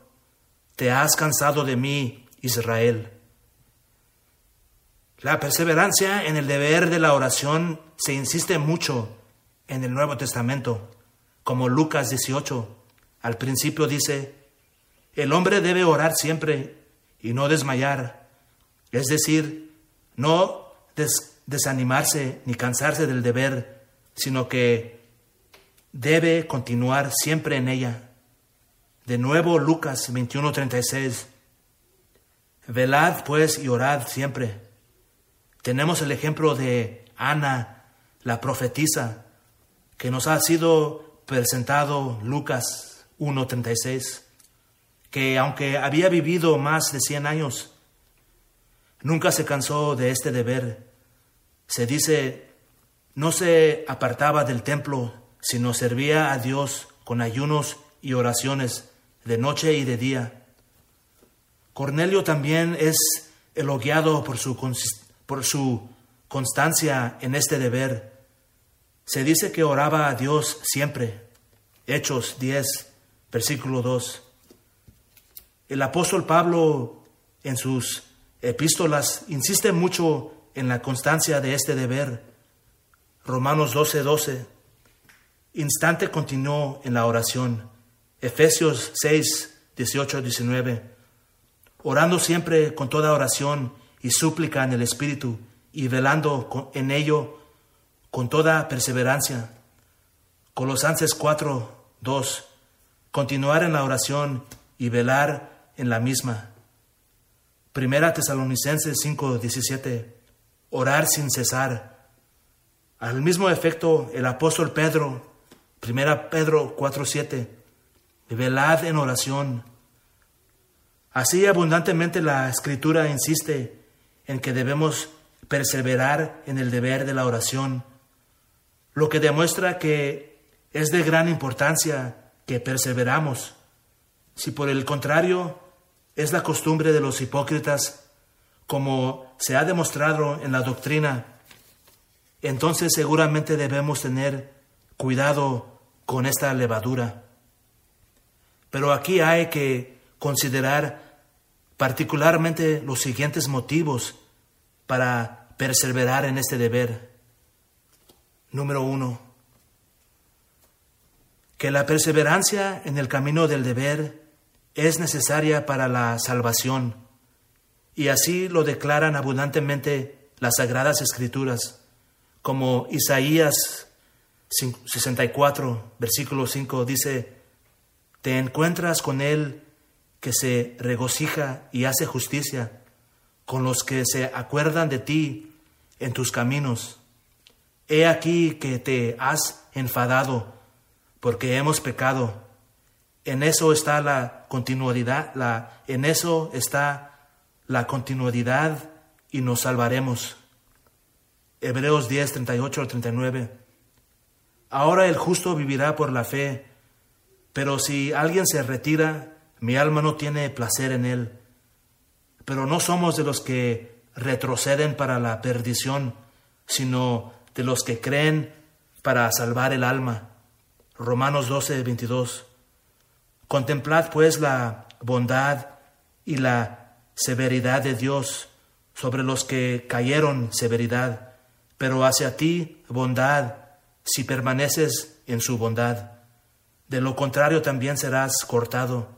te has cansado de mí, Israel. La perseverancia en el deber de la oración se insiste mucho en el Nuevo Testamento, como Lucas 18. Al principio dice, el hombre debe orar siempre y no desmayar, es decir, no desanimarse ni cansarse del deber, sino que debe continuar siempre en ella. De nuevo Lucas 21:36. Velad pues y orad siempre. Tenemos el ejemplo de Ana, la profetisa, que nos ha sido presentado Lucas 1:36, que aunque había vivido más de 100 años, nunca se cansó de este deber. Se dice, no se apartaba del templo, sino servía a Dios con ayunos y oraciones de noche y de día Cornelio también es elogiado por su, por su constancia en este deber. Se dice que oraba a Dios siempre. Hechos 10, versículo 2. El apóstol Pablo en sus epístolas insiste mucho en la constancia de este deber. Romanos 12, 12. Instante continuó en la oración. Efesios 6, 18, 19 orando siempre con toda oración y súplica en el Espíritu y velando en ello con toda perseverancia. Colosenses 4, 2. Continuar en la oración y velar en la misma. Primera Tesalonicenses 5, 17. Orar sin cesar. Al mismo efecto, el apóstol Pedro, Primera Pedro 4, 7. Velad en oración Así abundantemente la escritura insiste en que debemos perseverar en el deber de la oración, lo que demuestra que es de gran importancia que perseveramos. Si por el contrario es la costumbre de los hipócritas, como se ha demostrado en la doctrina, entonces seguramente debemos tener cuidado con esta levadura. Pero aquí hay que considerar particularmente los siguientes motivos para perseverar en este deber. Número uno, que la perseverancia en el camino del deber es necesaria para la salvación, y así lo declaran abundantemente las sagradas escrituras, como Isaías 64, versículo 5 dice, te encuentras con él que se regocija y hace justicia, con los que se acuerdan de ti en tus caminos. He aquí que te has enfadado porque hemos pecado. En eso está la continuidad, la, en eso está la continuidad y nos salvaremos. Hebreos 10, 38 al 39. Ahora el justo vivirá por la fe, pero si alguien se retira, mi alma no tiene placer en él. Pero no somos de los que retroceden para la perdición, sino de los que creen para salvar el alma. Romanos 12, 22. Contemplad pues la bondad y la severidad de Dios sobre los que cayeron severidad, pero hacia ti bondad si permaneces en su bondad. De lo contrario también serás cortado.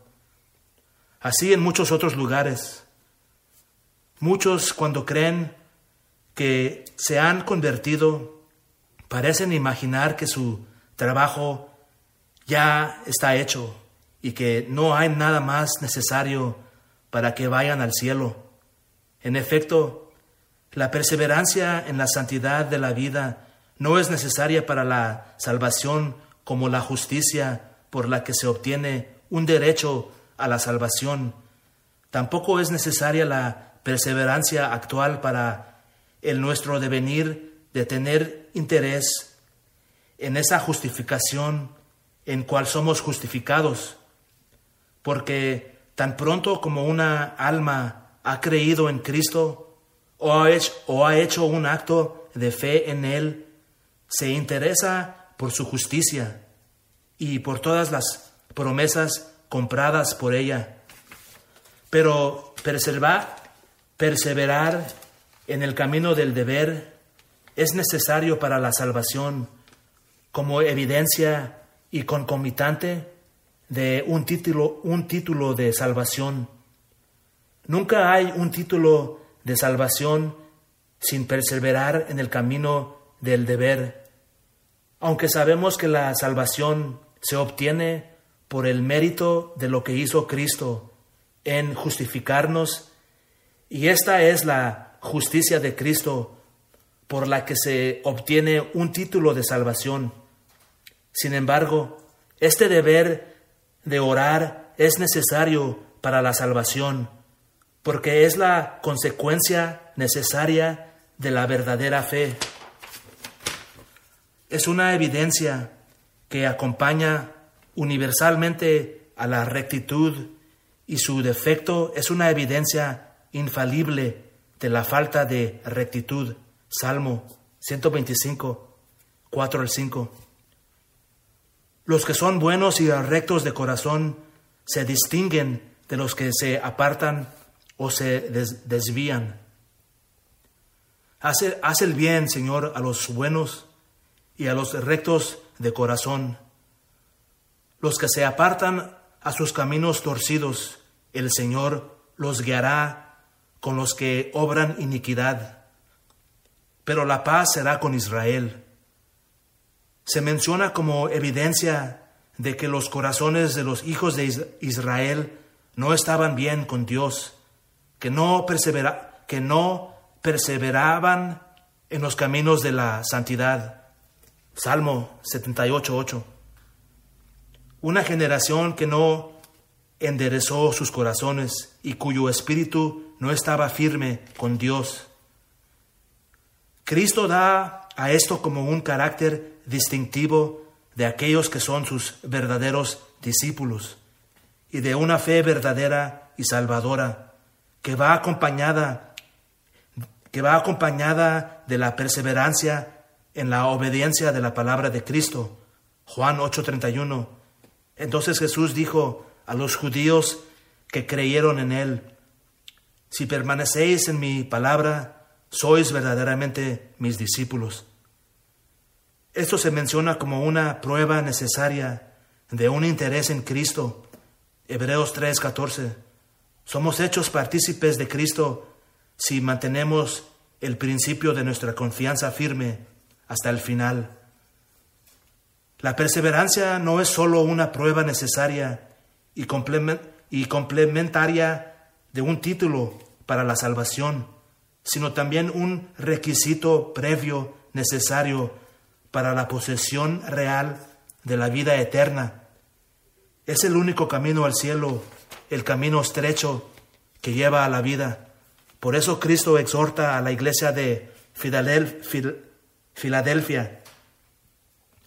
Así en muchos otros lugares. Muchos cuando creen que se han convertido, parecen imaginar que su trabajo ya está hecho y que no hay nada más necesario para que vayan al cielo. En efecto, la perseverancia en la santidad de la vida no es necesaria para la salvación como la justicia por la que se obtiene un derecho a la salvación. Tampoco es necesaria la perseverancia actual para el nuestro devenir de tener interés en esa justificación en cual somos justificados, porque tan pronto como una alma ha creído en Cristo o ha hecho, o ha hecho un acto de fe en Él, se interesa por su justicia y por todas las promesas compradas por ella. Pero perseverar, perseverar en el camino del deber es necesario para la salvación como evidencia y concomitante de un título, un título de salvación. Nunca hay un título de salvación sin perseverar en el camino del deber. Aunque sabemos que la salvación se obtiene por el mérito de lo que hizo Cristo en justificarnos, y esta es la justicia de Cristo por la que se obtiene un título de salvación. Sin embargo, este deber de orar es necesario para la salvación, porque es la consecuencia necesaria de la verdadera fe. Es una evidencia que acompaña universalmente a la rectitud y su defecto es una evidencia infalible de la falta de rectitud. Salmo 125, 4 al 5. Los que son buenos y rectos de corazón se distinguen de los que se apartan o se desvían. Hace, haz el bien, Señor, a los buenos y a los rectos de corazón. Los que se apartan a sus caminos torcidos, el Señor los guiará con los que obran iniquidad. Pero la paz será con Israel. Se menciona como evidencia de que los corazones de los hijos de Israel no estaban bien con Dios, que no, persevera, que no perseveraban en los caminos de la santidad. Salmo 78.8. Una generación que no enderezó sus corazones y cuyo espíritu no estaba firme con Dios. Cristo da a esto como un carácter distintivo de aquellos que son sus verdaderos discípulos y de una fe verdadera y salvadora que va acompañada que va acompañada de la perseverancia en la obediencia de la palabra de Cristo. Juan 8:31. Entonces Jesús dijo a los judíos que creyeron en él, si permanecéis en mi palabra, sois verdaderamente mis discípulos. Esto se menciona como una prueba necesaria de un interés en Cristo. Hebreos 3:14. Somos hechos partícipes de Cristo si mantenemos el principio de nuestra confianza firme hasta el final. La perseverancia no es sólo una prueba necesaria y, complementaria de un título para la salvación, sino también un requisito previo necesario para la posesión real de la vida eterna. Es el único camino al cielo, el camino estrecho que lleva a la vida. Por eso Cristo exhorta a la iglesia de Filadelfia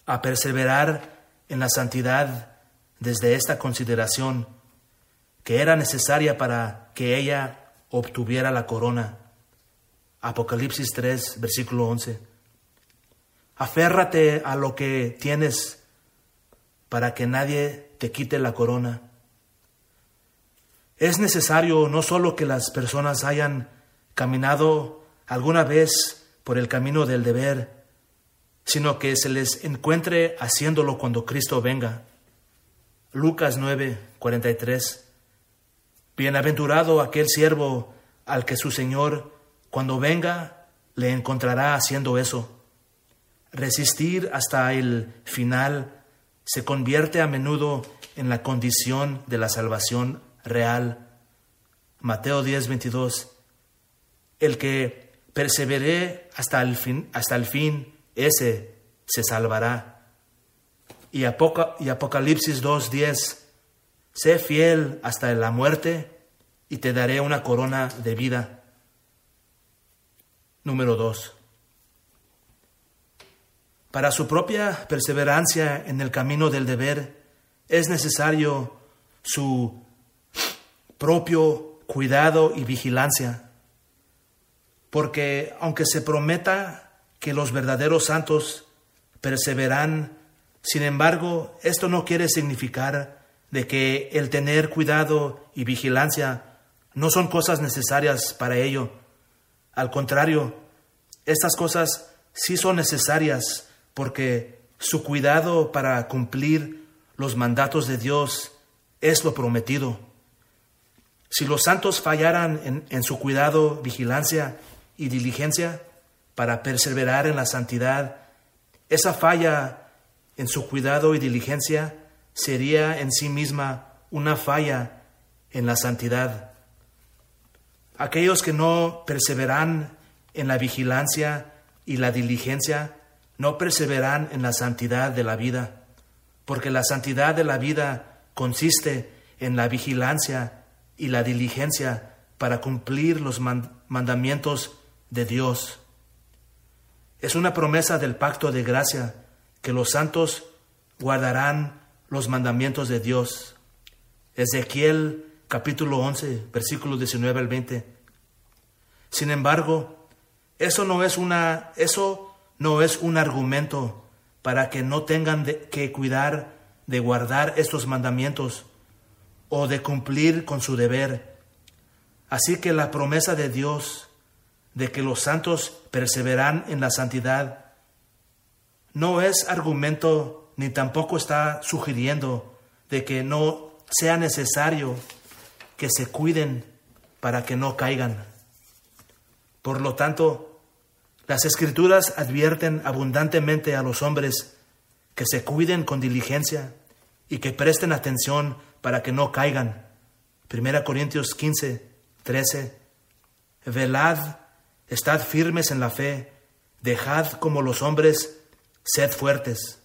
a perseverar en la santidad desde esta consideración que era necesaria para que ella obtuviera la corona. Apocalipsis 3, versículo 11. Aférrate a lo que tienes para que nadie te quite la corona. Es necesario no solo que las personas hayan caminado alguna vez por el camino del deber, sino que se les encuentre haciéndolo cuando Cristo venga. Lucas 9, 43. Bienaventurado aquel siervo al que su Señor, cuando venga, le encontrará haciendo eso. Resistir hasta el final se convierte a menudo en la condición de la salvación real. Mateo 10, 22. El que persevere hasta el fin, hasta el fin ese se salvará. Y, Apocalipsis 2, 10. Sé fiel hasta la muerte y te daré una corona de vida. Número 2. Para su propia perseverancia en el camino del deber es necesario su propio cuidado y vigilancia, porque aunque se prometa que los verdaderos santos perseveran, sin embargo, esto no quiere significar de que el tener cuidado y vigilancia no son cosas necesarias para ello. Al contrario, estas cosas sí son necesarias porque su cuidado para cumplir los mandatos de Dios es lo prometido. Si los santos fallaran en, su cuidado, vigilancia y diligencia para perseverar en la santidad, esa falla en su cuidado y diligencia sería en sí misma una falla en la santidad. Aquellos que no perseveran en la vigilancia y la diligencia no perseveran en la santidad de la vida, porque la santidad de la vida consiste en la vigilancia y la diligencia para cumplir los mandamientos de Dios. Es una promesa del pacto de gracia que los santos guardarán los mandamientos de Dios. Ezequiel capítulo 11, versículo 19 al 20. Sin embargo, eso no es una eso no es un argumento para que no tengan que cuidar de guardar estos mandamientos o de cumplir con su deber. Así que la promesa de Dios de que los santos perseveran en la santidad no es argumento ni tampoco está sugiriendo de que no sea necesario que se cuiden para que no caigan. Por lo tanto, las escrituras advierten abundantemente a los hombres que se cuiden con diligencia y que presten atención para que no caigan. Primera Corintios 15, 13. Velad, estad firmes en la fe, dejad como los hombres, sed fuertes.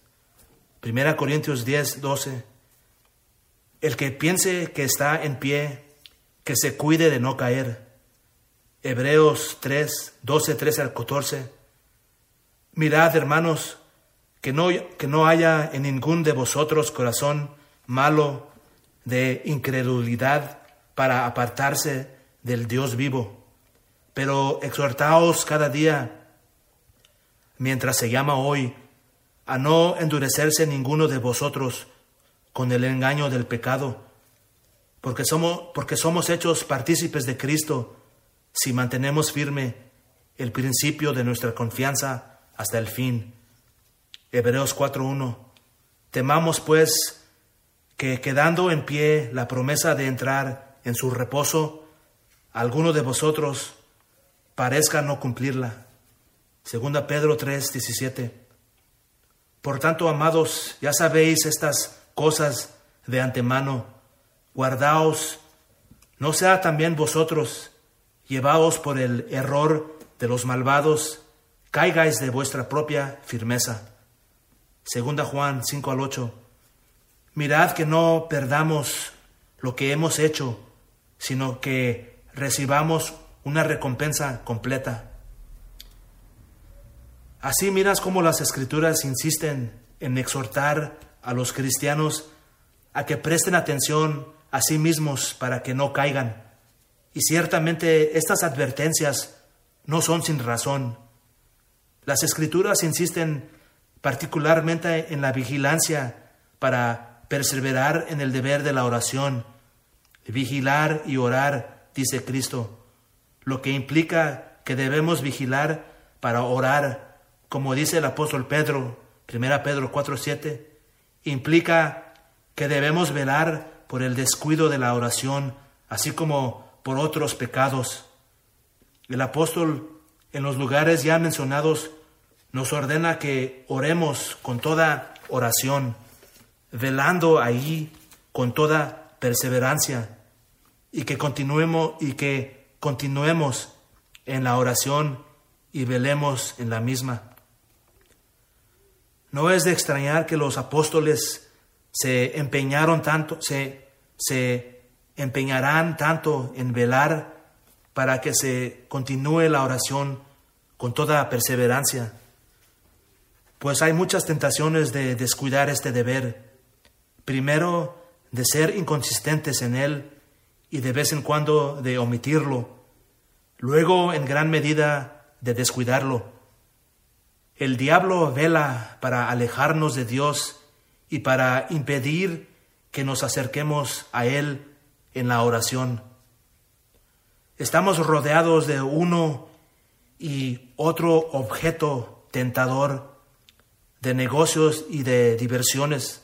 Primera Corintios 10, 12. El que piense que está en pie, que se cuide de no caer. Hebreos 3, 12, 13 al 14. Mirad, hermanos, que no, que no haya en ningún de vosotros corazón malo de incredulidad para apartarse del Dios vivo, pero exhortaos cada día, mientras se llama hoy, a no endurecerse ninguno de vosotros con el engaño del pecado, porque somos, porque somos hechos partícipes de Cristo si mantenemos firme el principio de nuestra confianza hasta el fin. Hebreos 4.1. Temamos pues que quedando en pie la promesa de entrar en su reposo, alguno de vosotros parezca no cumplirla. Segunda Pedro 3.17. Por tanto, amados, ya sabéis estas cosas de antemano. Guardaos, no sea también vosotros llevados por el error de los malvados, caigáis de vuestra propia firmeza. Segunda Juan 5 al 8. Mirad que no perdamos lo que hemos hecho, sino que recibamos una recompensa completa. Así miras cómo las escrituras insisten en exhortar a los cristianos a que presten atención a sí mismos para que no caigan y ciertamente estas advertencias no son sin razón. Las escrituras insisten particularmente en la vigilancia para perseverar en el deber de la oración. Vigilar y orar, dice Cristo, lo que implica que debemos vigilar para orar, como dice el apóstol Pedro, 1 Pedro 4:7, implica que debemos velar por el descuido de la oración, así como por otros pecados. El apóstol en los lugares ya mencionados nos ordena que oremos con toda oración, velando ahí con toda perseverancia y que continuemos y que continuemos en la oración y velemos en la misma. No es de extrañar que los apóstoles se empeñaron tanto, se, se empeñarán tanto en velar para que se continúe la oración con toda perseverancia, pues hay muchas tentaciones de descuidar este deber. Primero, de ser inconsistentes en él y de vez en cuando de omitirlo. Luego, en gran medida, de descuidarlo. El diablo vela para alejarnos de Dios y para impedir que nos acerquemos a Él en la oración. Estamos rodeados de uno y otro objeto tentador de negocios y de diversiones.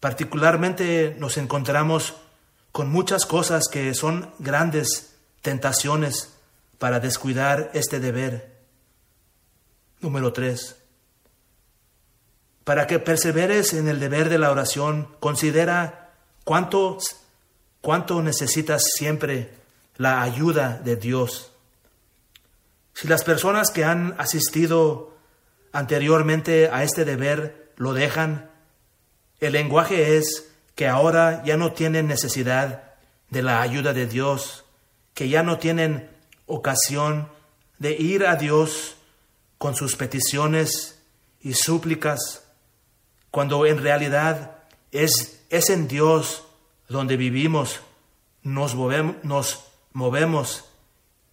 Particularmente nos encontramos con muchas cosas que son grandes tentaciones para descuidar este deber. Número tres. Para que perseveres en el deber de la oración, considera cuánto, cuánto necesitas siempre la ayuda de Dios. Si las personas que han asistido anteriormente a este deber lo dejan, el lenguaje es que ahora ya no tienen necesidad de la ayuda de Dios, que ya no tienen ocasión de ir a Dios con sus peticiones y súplicas, cuando en realidad es, es en Dios donde vivimos, nos movemos,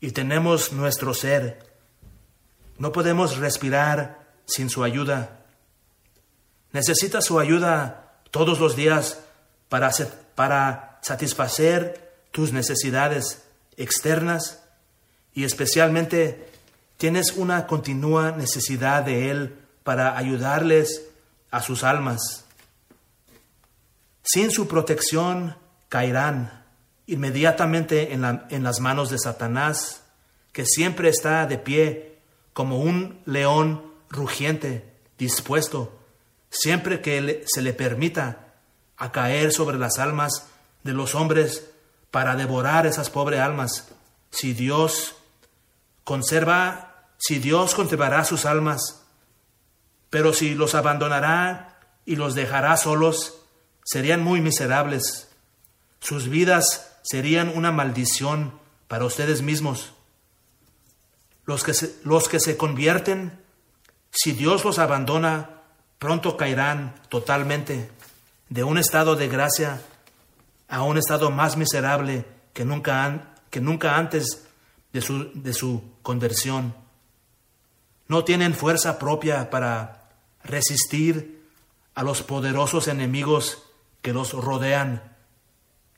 y tenemos nuestro ser. No podemos respirar sin su ayuda. Necesitas su ayuda todos los días para satisfacer tus necesidades externas y especialmente tienes una continua necesidad de Él para ayudarles a sus almas. Sin su protección caerán inmediatamente en, las manos de Satanás, que siempre está de pie como un león rugiente, dispuesto, siempre que se le permita, a caer sobre las almas de los hombres para devorar esas pobres almas. Si Dios conserva, si Dios conservará sus almas, pero si los abandonará y los dejará solos, serían muy miserables. Sus vidas serían una maldición para ustedes mismos. Los que se, los que se convierten, si Dios los abandona, pronto caerán totalmente de un estado de gracia a un estado más miserable que nunca, que nunca antes de su, de su conversión. No tienen fuerza propia para resistir a los poderosos enemigos que los rodean.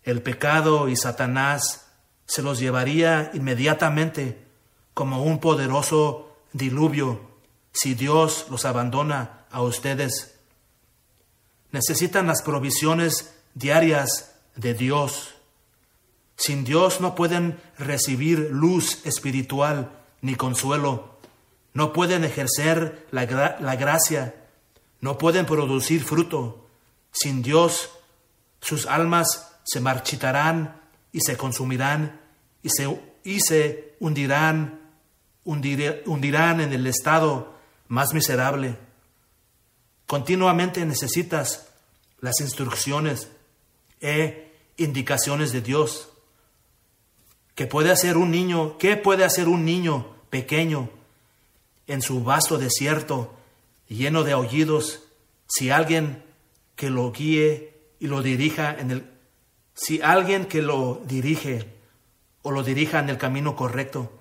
El pecado y Satanás se los llevaría inmediatamente como un poderoso diluvio si Dios los abandona a ustedes necesitan las provisiones diarias de Dios. Sin Dios no pueden recibir luz espiritual ni consuelo, no pueden ejercer la, gracia, no pueden producir fruto. Sin Dios sus almas se marchitarán y se consumirán y se, hundirán, hundirán en el estado más miserable. Continuamente necesitas las instrucciones e indicaciones de Dios. ¿Qué puede hacer un niño? ¿Qué puede hacer un niño pequeño en su vasto desierto lleno de aullidos si alguien que lo guíe y lo dirija en el si alguien que lo dirige o lo dirija en el camino correcto?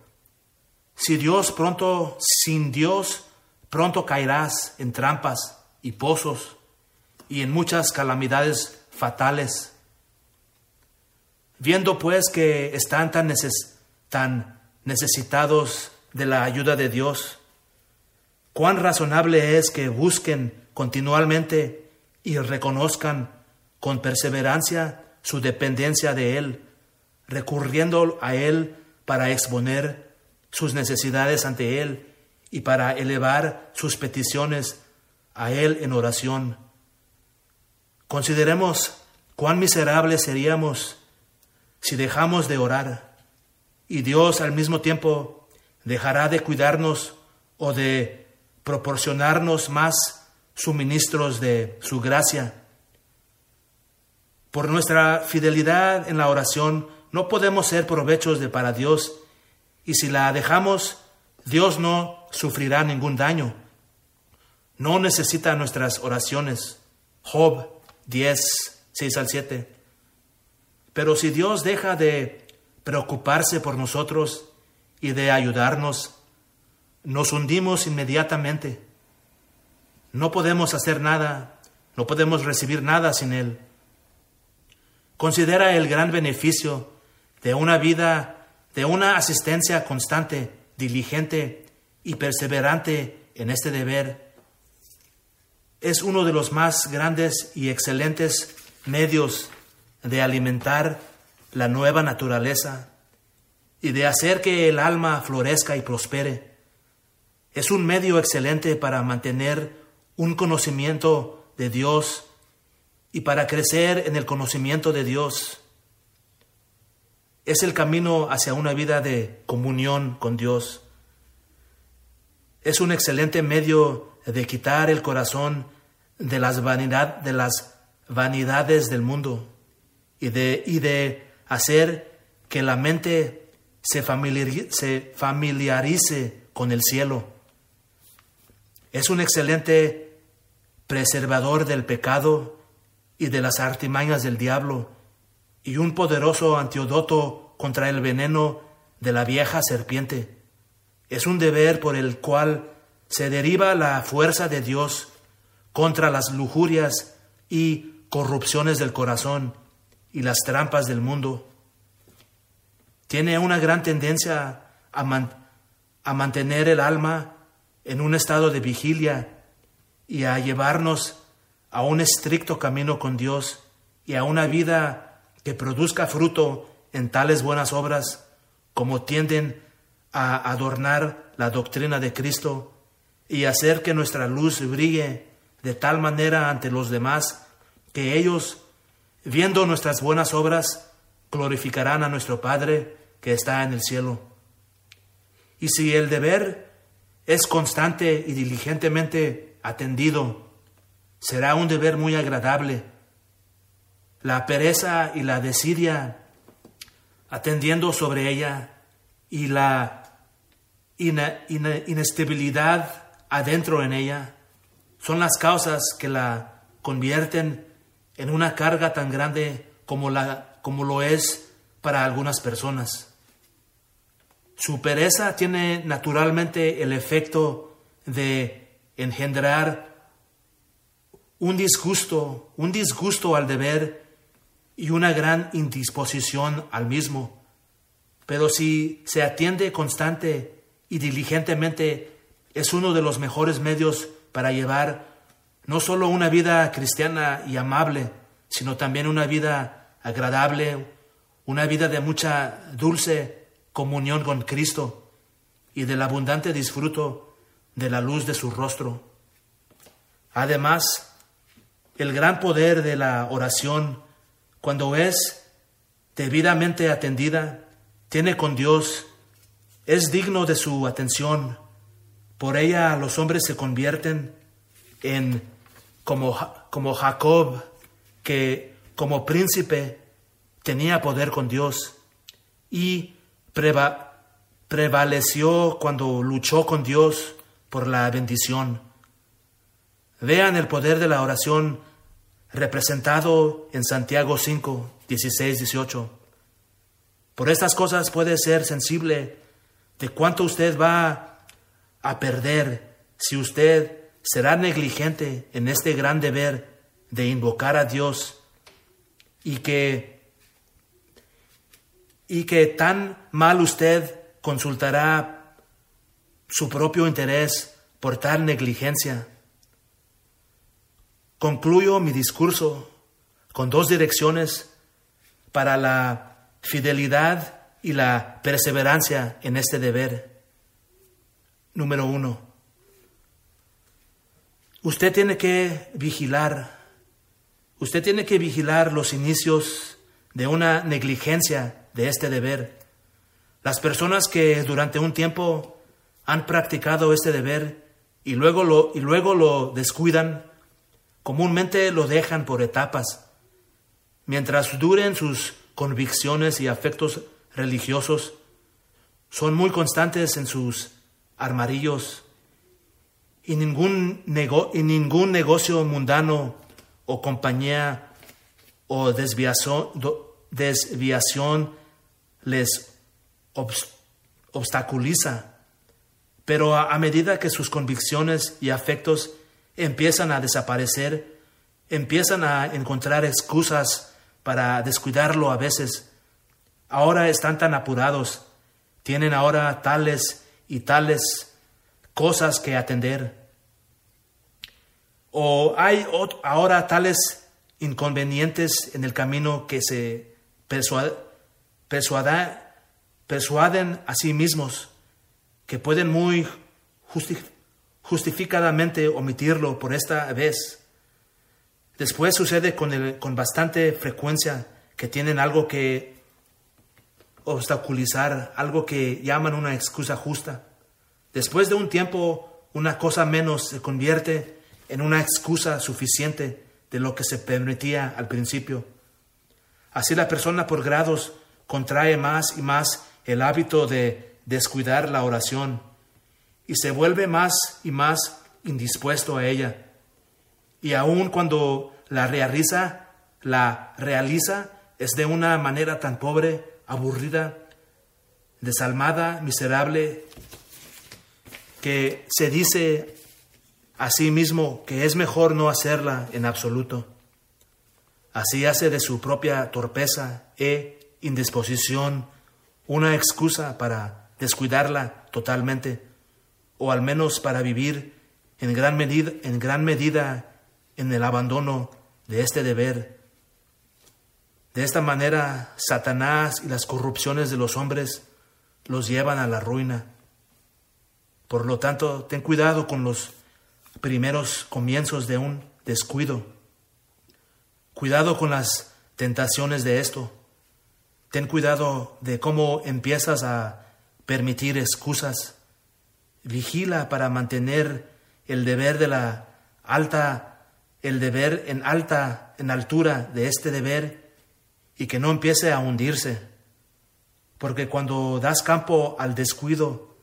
Si Dios pronto sin Dios pronto caerás en trampas y pozos y en muchas calamidades fatales. Viendo pues que están tan, tan necesitados de la ayuda de Dios, cuán razonable es que busquen continuamente y reconozcan con perseverancia su dependencia de Él, recurriendo a Él para exponer sus necesidades ante Él y para elevar sus peticiones a Él en oración. Consideremos cuán miserables seríamos si dejamos de orar y Dios al mismo tiempo dejará de cuidarnos o de proporcionarnos más suministros de su gracia. Por nuestra fidelidad en la oración no podemos ser provechos de para Dios y si la dejamos, Dios no sufrirá ningún daño no necesita nuestras oraciones. Job 10, 6 al 7. Pero si Dios deja de preocuparse por nosotros y de ayudarnos, nos hundimos inmediatamente. No podemos hacer nada, no podemos recibir nada sin Él. Considera el gran beneficio de una vida, de una asistencia constante, diligente y perseverante en este deber es uno de los más grandes y excelentes medios de alimentar la nueva naturaleza y de hacer que el alma florezca y prospere. Es un medio excelente para mantener un conocimiento de Dios y para crecer en el conocimiento de Dios. Es el camino hacia una vida de comunión con Dios. Es un excelente medio de quitar el corazón de las, vanidad, de las vanidades del mundo y de, y de hacer que la mente se se familiarice con el cielo. Es un excelente preservador del pecado y de las artimañas del diablo y un poderoso antídoto contra el veneno de la vieja serpiente. Es un deber por el cual se deriva la fuerza de Dios contra las lujurias y corrupciones del corazón y las trampas del mundo. Tiene una gran tendencia a, a mantener el alma en un estado de vigilia y a llevarnos a un estricto camino con Dios y a una vida que produzca fruto en tales buenas obras como tienden a adornar la doctrina de Cristo y hacer que nuestra luz brille de tal manera ante los demás que ellos, viendo nuestras buenas obras, glorificarán a nuestro Padre que está en el cielo. Y si el deber es constante y diligentemente atendido, será un deber muy agradable. La pereza y la desidia atendiendo sobre ella y la inestabilidad adentro en ella son las causas que la convierten en una carga tan grande como, la, como lo es para algunas personas. Su pereza tiene naturalmente el efecto de engendrar un disgusto, un disgusto al deber y una gran indisposición al mismo. Pero si se atiende constante y diligentemente, es uno de los mejores medios para llevar no solo una vida cristiana y amable, sino también una vida agradable, una vida de mucha dulce comunión con Cristo y del abundante disfruto de la luz de su rostro. Además, el gran poder de la oración, cuando es debidamente atendida, tiene con Dios, es digno de su atención. Por ella los hombres se convierten en como, como Jacob, que como príncipe tenía poder con Dios y prevaleció cuando luchó con Dios por la bendición. Vean el poder de la oración representado en Santiago 5, 16, 18. Por estas cosas puede ser sensible de cuánto usted va a perder si usted será negligente en este gran deber de invocar a Dios y que y que tan mal usted consultará su propio interés por tal negligencia. Concluyo mi discurso con dos direcciones para la fidelidad y la perseverancia en este deber. Número uno, usted tiene que vigilar, usted tiene que vigilar los inicios de una negligencia de este deber. Las personas que durante un tiempo han practicado este deber y luego lo, y luego lo descuidan, comúnmente lo dejan por etapas. Mientras duren sus convicciones y afectos religiosos, son muy constantes en sus armarillos y ningún, y ningún negocio mundano o compañía o desviación, desviación les obstaculiza, pero a, medida que sus convicciones y afectos empiezan a desaparecer, empiezan a encontrar excusas para descuidarlo a veces. Ahora están tan apurados, tienen ahora tales y tales cosas que atender. O hay ahora tales inconvenientes en el camino que se persuaden a sí mismos que pueden muy justificadamente omitirlo por esta vez. Después sucede con, el, con bastante frecuencia que tienen algo que obstaculizar, algo que llaman una excusa justa. Después de un tiempo, una cosa menos se convierte en una excusa suficiente de lo que se permitía al principio. Así la persona por grados contrae más y más el hábito de descuidar la oración y se vuelve más y más indispuesto a ella. Y aun cuando la realiza, la realiza es de una manera tan pobre, aburrida, desalmada, miserable, que se dice a sí mismo que es mejor no hacerla en absoluto. Así hace de su propia torpeza e indisposición una excusa para descuidarla totalmente, o al menos para vivir en gran medida en, gran medida en el abandono de este deber. De esta manera, Satanás y las corrupciones de los hombres los llevan a la ruina. Por lo tanto, ten cuidado con los primeros comienzos de un descuido. Cuidado con las tentaciones de esto. Ten cuidado de cómo empiezas a permitir excusas. Vigila para mantener el deber de la alta, el deber en alta, en altura de este deber y que no empiece a hundirse. Porque cuando das campo al descuido,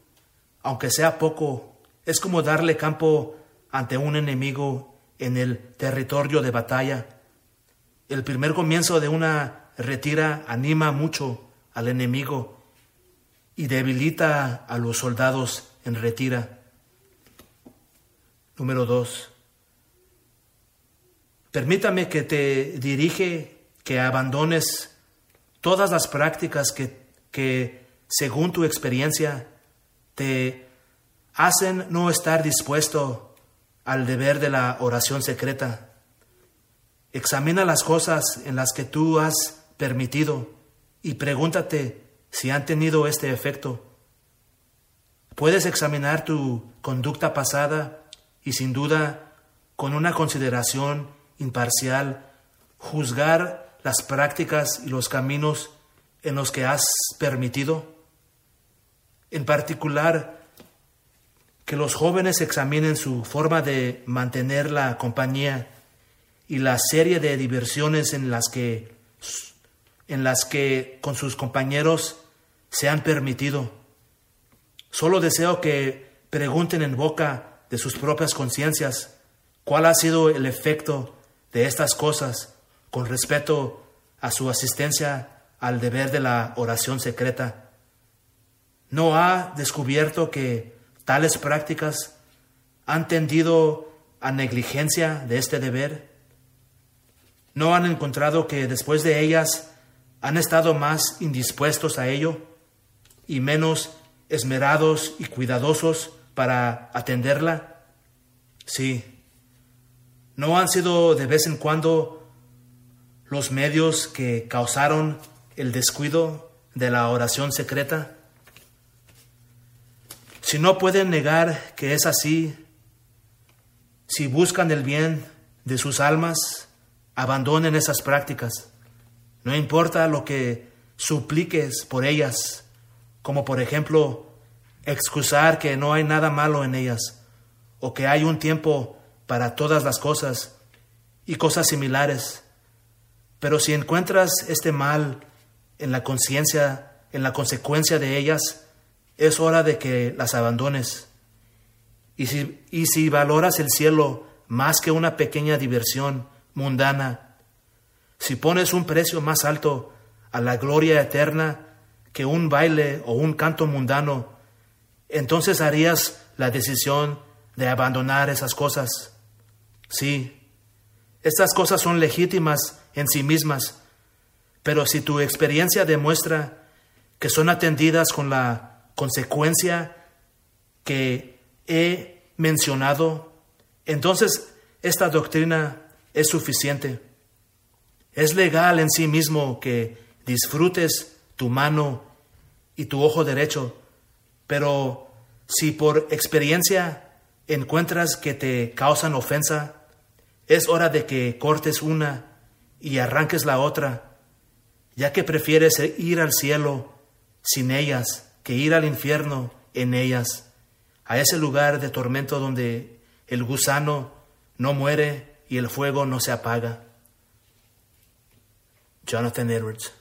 aunque sea poco, es como darle campo ante un enemigo en el territorio de batalla. El primer comienzo de una retira anima mucho al enemigo y debilita a los soldados en retira. Número dos. Permítame que te dirige que abandones todas las prácticas que, que según tu experiencia, te hacen no estar dispuesto al deber de la oración secreta. Examina las cosas en las que tú has permitido y pregúntate si han tenido este efecto. Puedes examinar tu conducta pasada y sin duda, con una consideración imparcial, juzgar las prácticas y los caminos en los que has permitido en particular, que los jóvenes examinen su forma de mantener la compañía y la serie de diversiones en las que, en las que con sus compañeros se han permitido. Solo deseo que pregunten en boca de sus propias conciencias cuál ha sido el efecto de estas cosas con respecto a su asistencia al deber de la oración secreta no ha descubierto que tales prácticas han tendido a negligencia de este deber. No han encontrado que después de ellas han estado más indispuestos a ello y menos esmerados y cuidadosos para atenderla. Sí, no han sido de vez en cuando los medios que causaron el descuido de la oración secreta. Si no pueden negar que es así, si buscan el bien de sus almas, abandonen esas prácticas. No importa lo que supliques por ellas, como por ejemplo excusar que no hay nada malo en ellas, o que hay un tiempo para todas las cosas y cosas similares. Pero si encuentras este mal en la conciencia, en la consecuencia de ellas, es hora de que las abandones. Y si, y si valoras el cielo más que una pequeña diversión mundana, si pones un precio más alto a la gloria eterna que un baile o un canto mundano, entonces harías la decisión de abandonar esas cosas. Sí, estas cosas son legítimas en sí mismas, pero si tu experiencia demuestra que son atendidas con la consecuencia que he mencionado, entonces esta doctrina es suficiente. Es legal en sí mismo que disfrutes tu mano y tu ojo derecho, pero si por experiencia encuentras que te causan ofensa, es hora de que cortes una y arranques la otra, ya que prefieres ir al cielo sin ellas que ir al infierno en ellas, a ese lugar de tormento donde el gusano no muere y el fuego no se apaga. Jonathan Edwards.